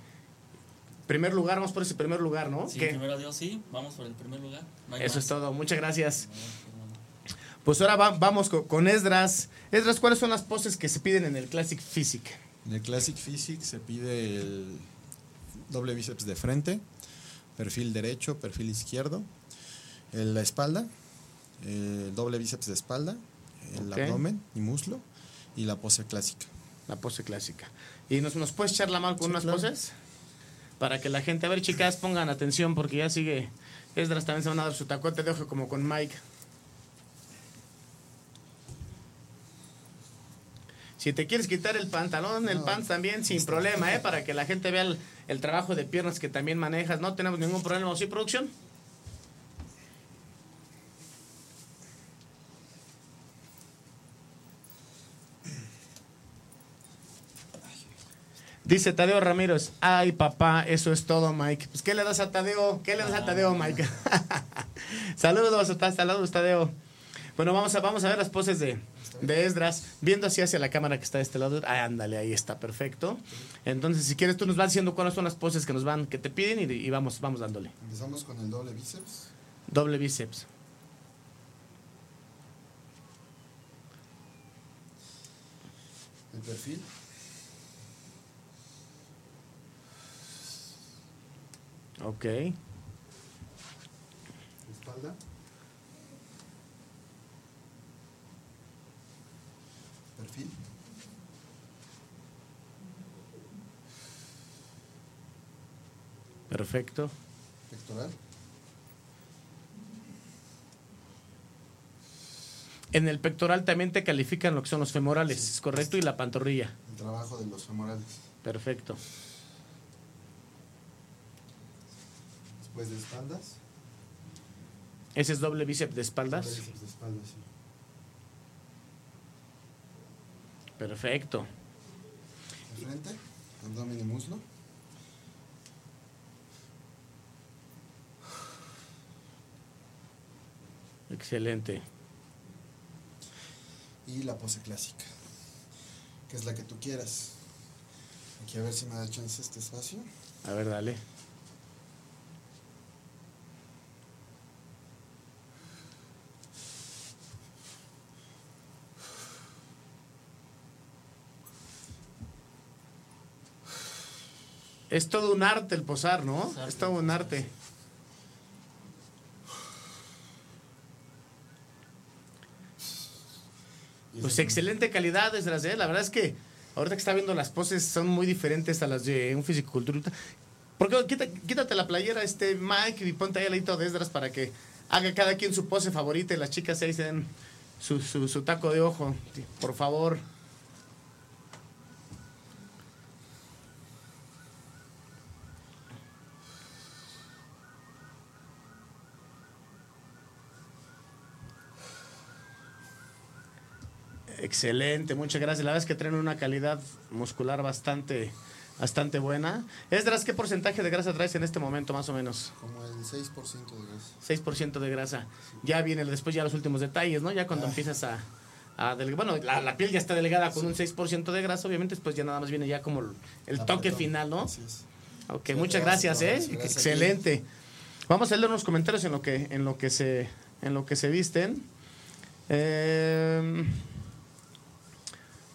Primer lugar, vamos por ese primer lugar, ¿no? Sí, ¿Qué? primero Dios, sí. Vamos por el primer lugar. No Eso más. es todo. Muchas gracias. Pues ahora va- vamos co- con, Esdras. Esdras, ¿cuáles son las poses que se piden en el Classic Physique? En el Classic Physique se pide el doble bíceps de frente, perfil derecho, perfil izquierdo, el- la espalda, el doble bíceps de espalda, el abdomen y muslo y la pose clásica. La pose clásica. ¿Y nos, nos puedes echar la mano con Sí, unas claro. poses? Para que la gente, a ver, chicas, pongan atención porque ya sigue. Esdras también se van a dar su tacote de ojo como con Mike. Si te quieres quitar el pantalón, el No, pants también, sin problema, ¿eh? Para que la gente vea el, el trabajo de piernas que también manejas. No tenemos ningún problema. ¿Sí, producción? Dice Tadeo Ramírez, ay papá, eso es todo, Mike. Pues, ¿qué le das a Tadeo? ¿Qué le das a Tadeo, Mike? saludos, saludos, Tadeo. Bueno, vamos a, vamos a ver las poses de, de Esdras, viendo así hacia la cámara que está de este lado. Ah, ándale, ahí está, perfecto. Entonces, si quieres, tú nos vas diciendo cuáles son las poses que nos van, que te piden y, y vamos, vamos dándole. Empezamos con el doble bíceps. Doble bíceps. El perfil. Ok. Espalda. Perfil. Perfecto. Pectoral. En el pectoral también te califican lo que son los femorales, ¿es correcto? Y la pantorrilla. El trabajo de los femorales. Perfecto. Después de espaldas. Ese es doble bíceps de espaldas. Doble bíceps de espaldas, sí. Perfecto. De frente. Abdomen y muslo. Excelente. Y la pose clásica. Que es la que tú quieras. Aquí a ver si me da chance este espacio. A ver, dale. Es todo un arte el posar, ¿no? Es todo un arte. Pues excelente calidad, Esdras, ¿eh? La verdad es que ahorita que está viendo las poses son muy diferentes a las de un fisicoculturista. ¿Por qué quita- quítate la playera, este Mike, y ponte ahí al ladito de Esdras para que haga cada quien su pose favorita y las chicas ahí se den su, su, su taco de ojo? Por favor. Excelente, muchas gracias. La verdad es que traen una calidad muscular bastante, bastante buena. Esdras, ¿qué porcentaje de grasa traes en este momento, más o menos? Como el 6% de grasa. 6% de grasa. Ya viene después ya los últimos detalles, ¿no? Ya cuando empiezas a... a bueno, la, la piel ya está delgada con un 6% de grasa, obviamente después ya nada más viene ya como el, toque final, ¿no? Así es. Ok, Sí, muchas gracias, ¿eh? gracias. Excelente. Vamos a leer unos comentarios en lo que, en lo que se, en lo que se visten. Eh,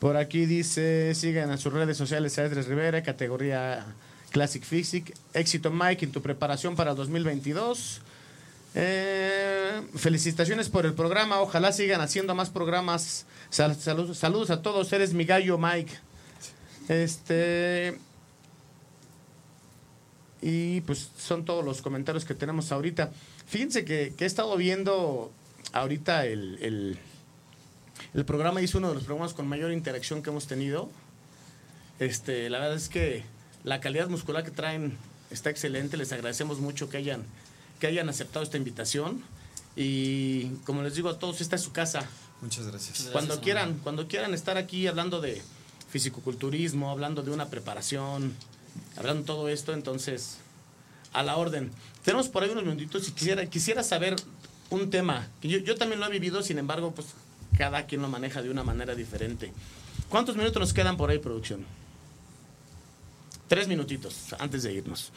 por aquí dice, sigan en sus redes sociales a Rivera, categoría Classic Physique. Éxito Mike en tu preparación para el 2022. Eh, felicitaciones por el programa. Ojalá sigan haciendo más programas. Sal- salud- saludos a todos. Eres mi gallo, Mike. Este. Y pues son todos los comentarios que tenemos ahorita. Fíjense que, he estado viendo ahorita el, el programa, hizo uno de los programas con mayor interacción que hemos tenido. Este, la verdad es que la calidad muscular que traen está excelente. Les agradecemos mucho que hayan, que hayan aceptado esta invitación. Y como les digo a todos, esta es su casa. Muchas gracias. Cuando hermano. quieran, cuando quieran estar aquí hablando de fisicoculturismo, hablando de una preparación, hablando de todo esto, entonces, a la orden. Tenemos por ahí unos minutitos y quisiera, quisiera saber un tema, que yo, yo también lo he vivido, sin embargo, pues cada quien lo maneja de una manera diferente. ¿Cuántos minutos nos quedan por ahí, producción? Tres minutitos antes de irnos.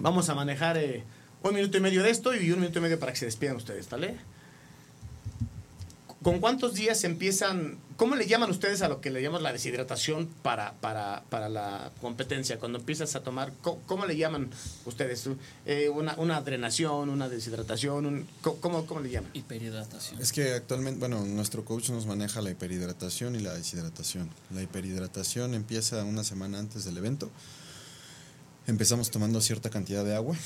Vamos a manejar eh, un minuto y medio de esto y un minuto y medio para que se despidan ustedes, ¿vale? ¿Con cuántos días empiezan? ¿Cómo le llaman ustedes a lo que le llamamos la deshidratación para, para, para la competencia? Cuando empiezas a tomar, ¿cómo, cómo le llaman ustedes? Eh, una, una drenación, una deshidratación, un- ¿cómo- ¿cómo, ¿cómo le llaman? Hiperhidratación. Es que actualmente, bueno, nuestro coach nos maneja la hiperhidratación y la deshidratación. La hiperhidratación empieza una semana antes del evento. Empezamos tomando cierta cantidad de agua.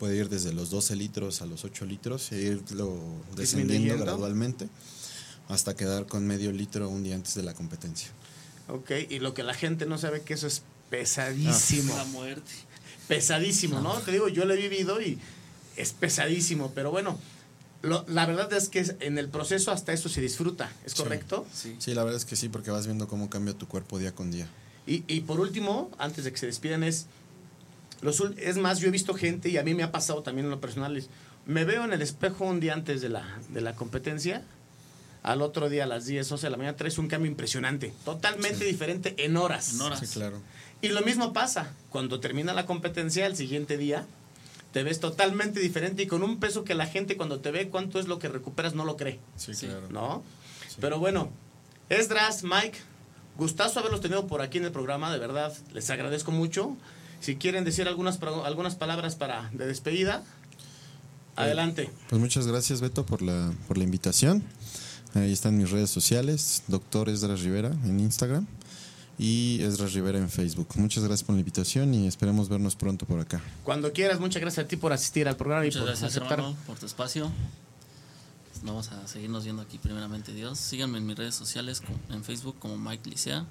Puede ir desde los 12 litros a los 8 litros e irlo descendiendo gradualmente hasta quedar con medio litro un día antes de la competencia. Ok, y lo que la gente no sabe que eso es pesadísimo. La muerte. pesadísimo, ¿no? Te digo, yo lo he vivido y es pesadísimo, pero bueno, lo- la verdad es que en el proceso hasta eso se disfruta, ¿es Sí. correcto? Sí. Sí, la verdad es que sí, porque vas viendo cómo cambia tu cuerpo día con día. Y, y por último, antes de que se despidan, es, los, ul- es más, yo he visto gente y a mí me ha pasado también en lo personal, es, me veo en el espejo un día antes de la, de la competencia, al otro día a las 10, 11 de la mañana, traes un cambio impresionante, totalmente diferente en horas. En horas. Sí, claro. Y lo mismo pasa, cuando termina la competencia, el siguiente día, te ves totalmente diferente y con un peso que la gente cuando te ve cuánto es lo que recuperas no lo cree, Sí, Sí. claro. ¿no? Sí. Pero bueno, Esdras, Mike, gustazo haberlos tenido por aquí en el programa, de verdad, les agradezco mucho. Si quieren decir algunas, algunas palabras para de despedida, adelante. Pues muchas gracias, Beto, por la, por la invitación. Ahí están mis redes sociales, doctor Esdras Rivera en Instagram y Esdras Rivera en Facebook. Muchas gracias por la invitación y esperemos vernos pronto por acá. Cuando quieras, muchas gracias a ti por asistir al programa Muchas y por gracias, aceptar. hermano, por tu espacio. Vamos a seguirnos viendo aquí, primeramente Dios. Síganme en mis redes sociales, en Facebook como Mike Licea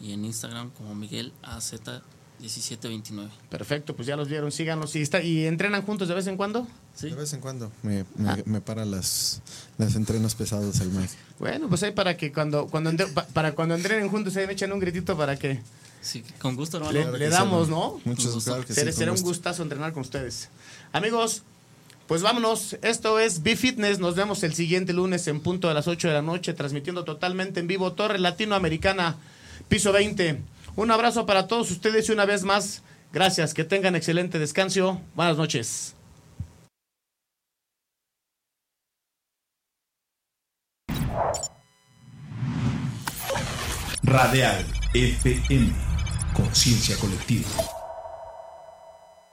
y en Instagram como Miguel AZ1729. Perfecto, pues ya los vieron, síganlos. ¿Y, está, ¿Y entrenan juntos de vez en cuando? ¿Sí? De vez en cuando me, me, Ah. me para las, las entrenos pesados el Mike. Bueno, pues ahí para que cuando, cuando entre- para cuando entrenen juntos ahí me echan un gritito para que Sí, con gusto, hermano. le, Claro damos. ¿no? Muchas Un gusto. claro que Será, sí, será con un gusto. gustazo entrenar con ustedes. Amigos, pues vámonos. Esto es B-Fitness. Nos vemos el siguiente lunes en punto de las 8 de la noche, transmitiendo totalmente en vivo Torre Latinoamericana, piso 20. Un abrazo para todos ustedes y una vez más, gracias. Que tengan excelente descanso. Buenas noches. Radial FM. Conciencia colectiva.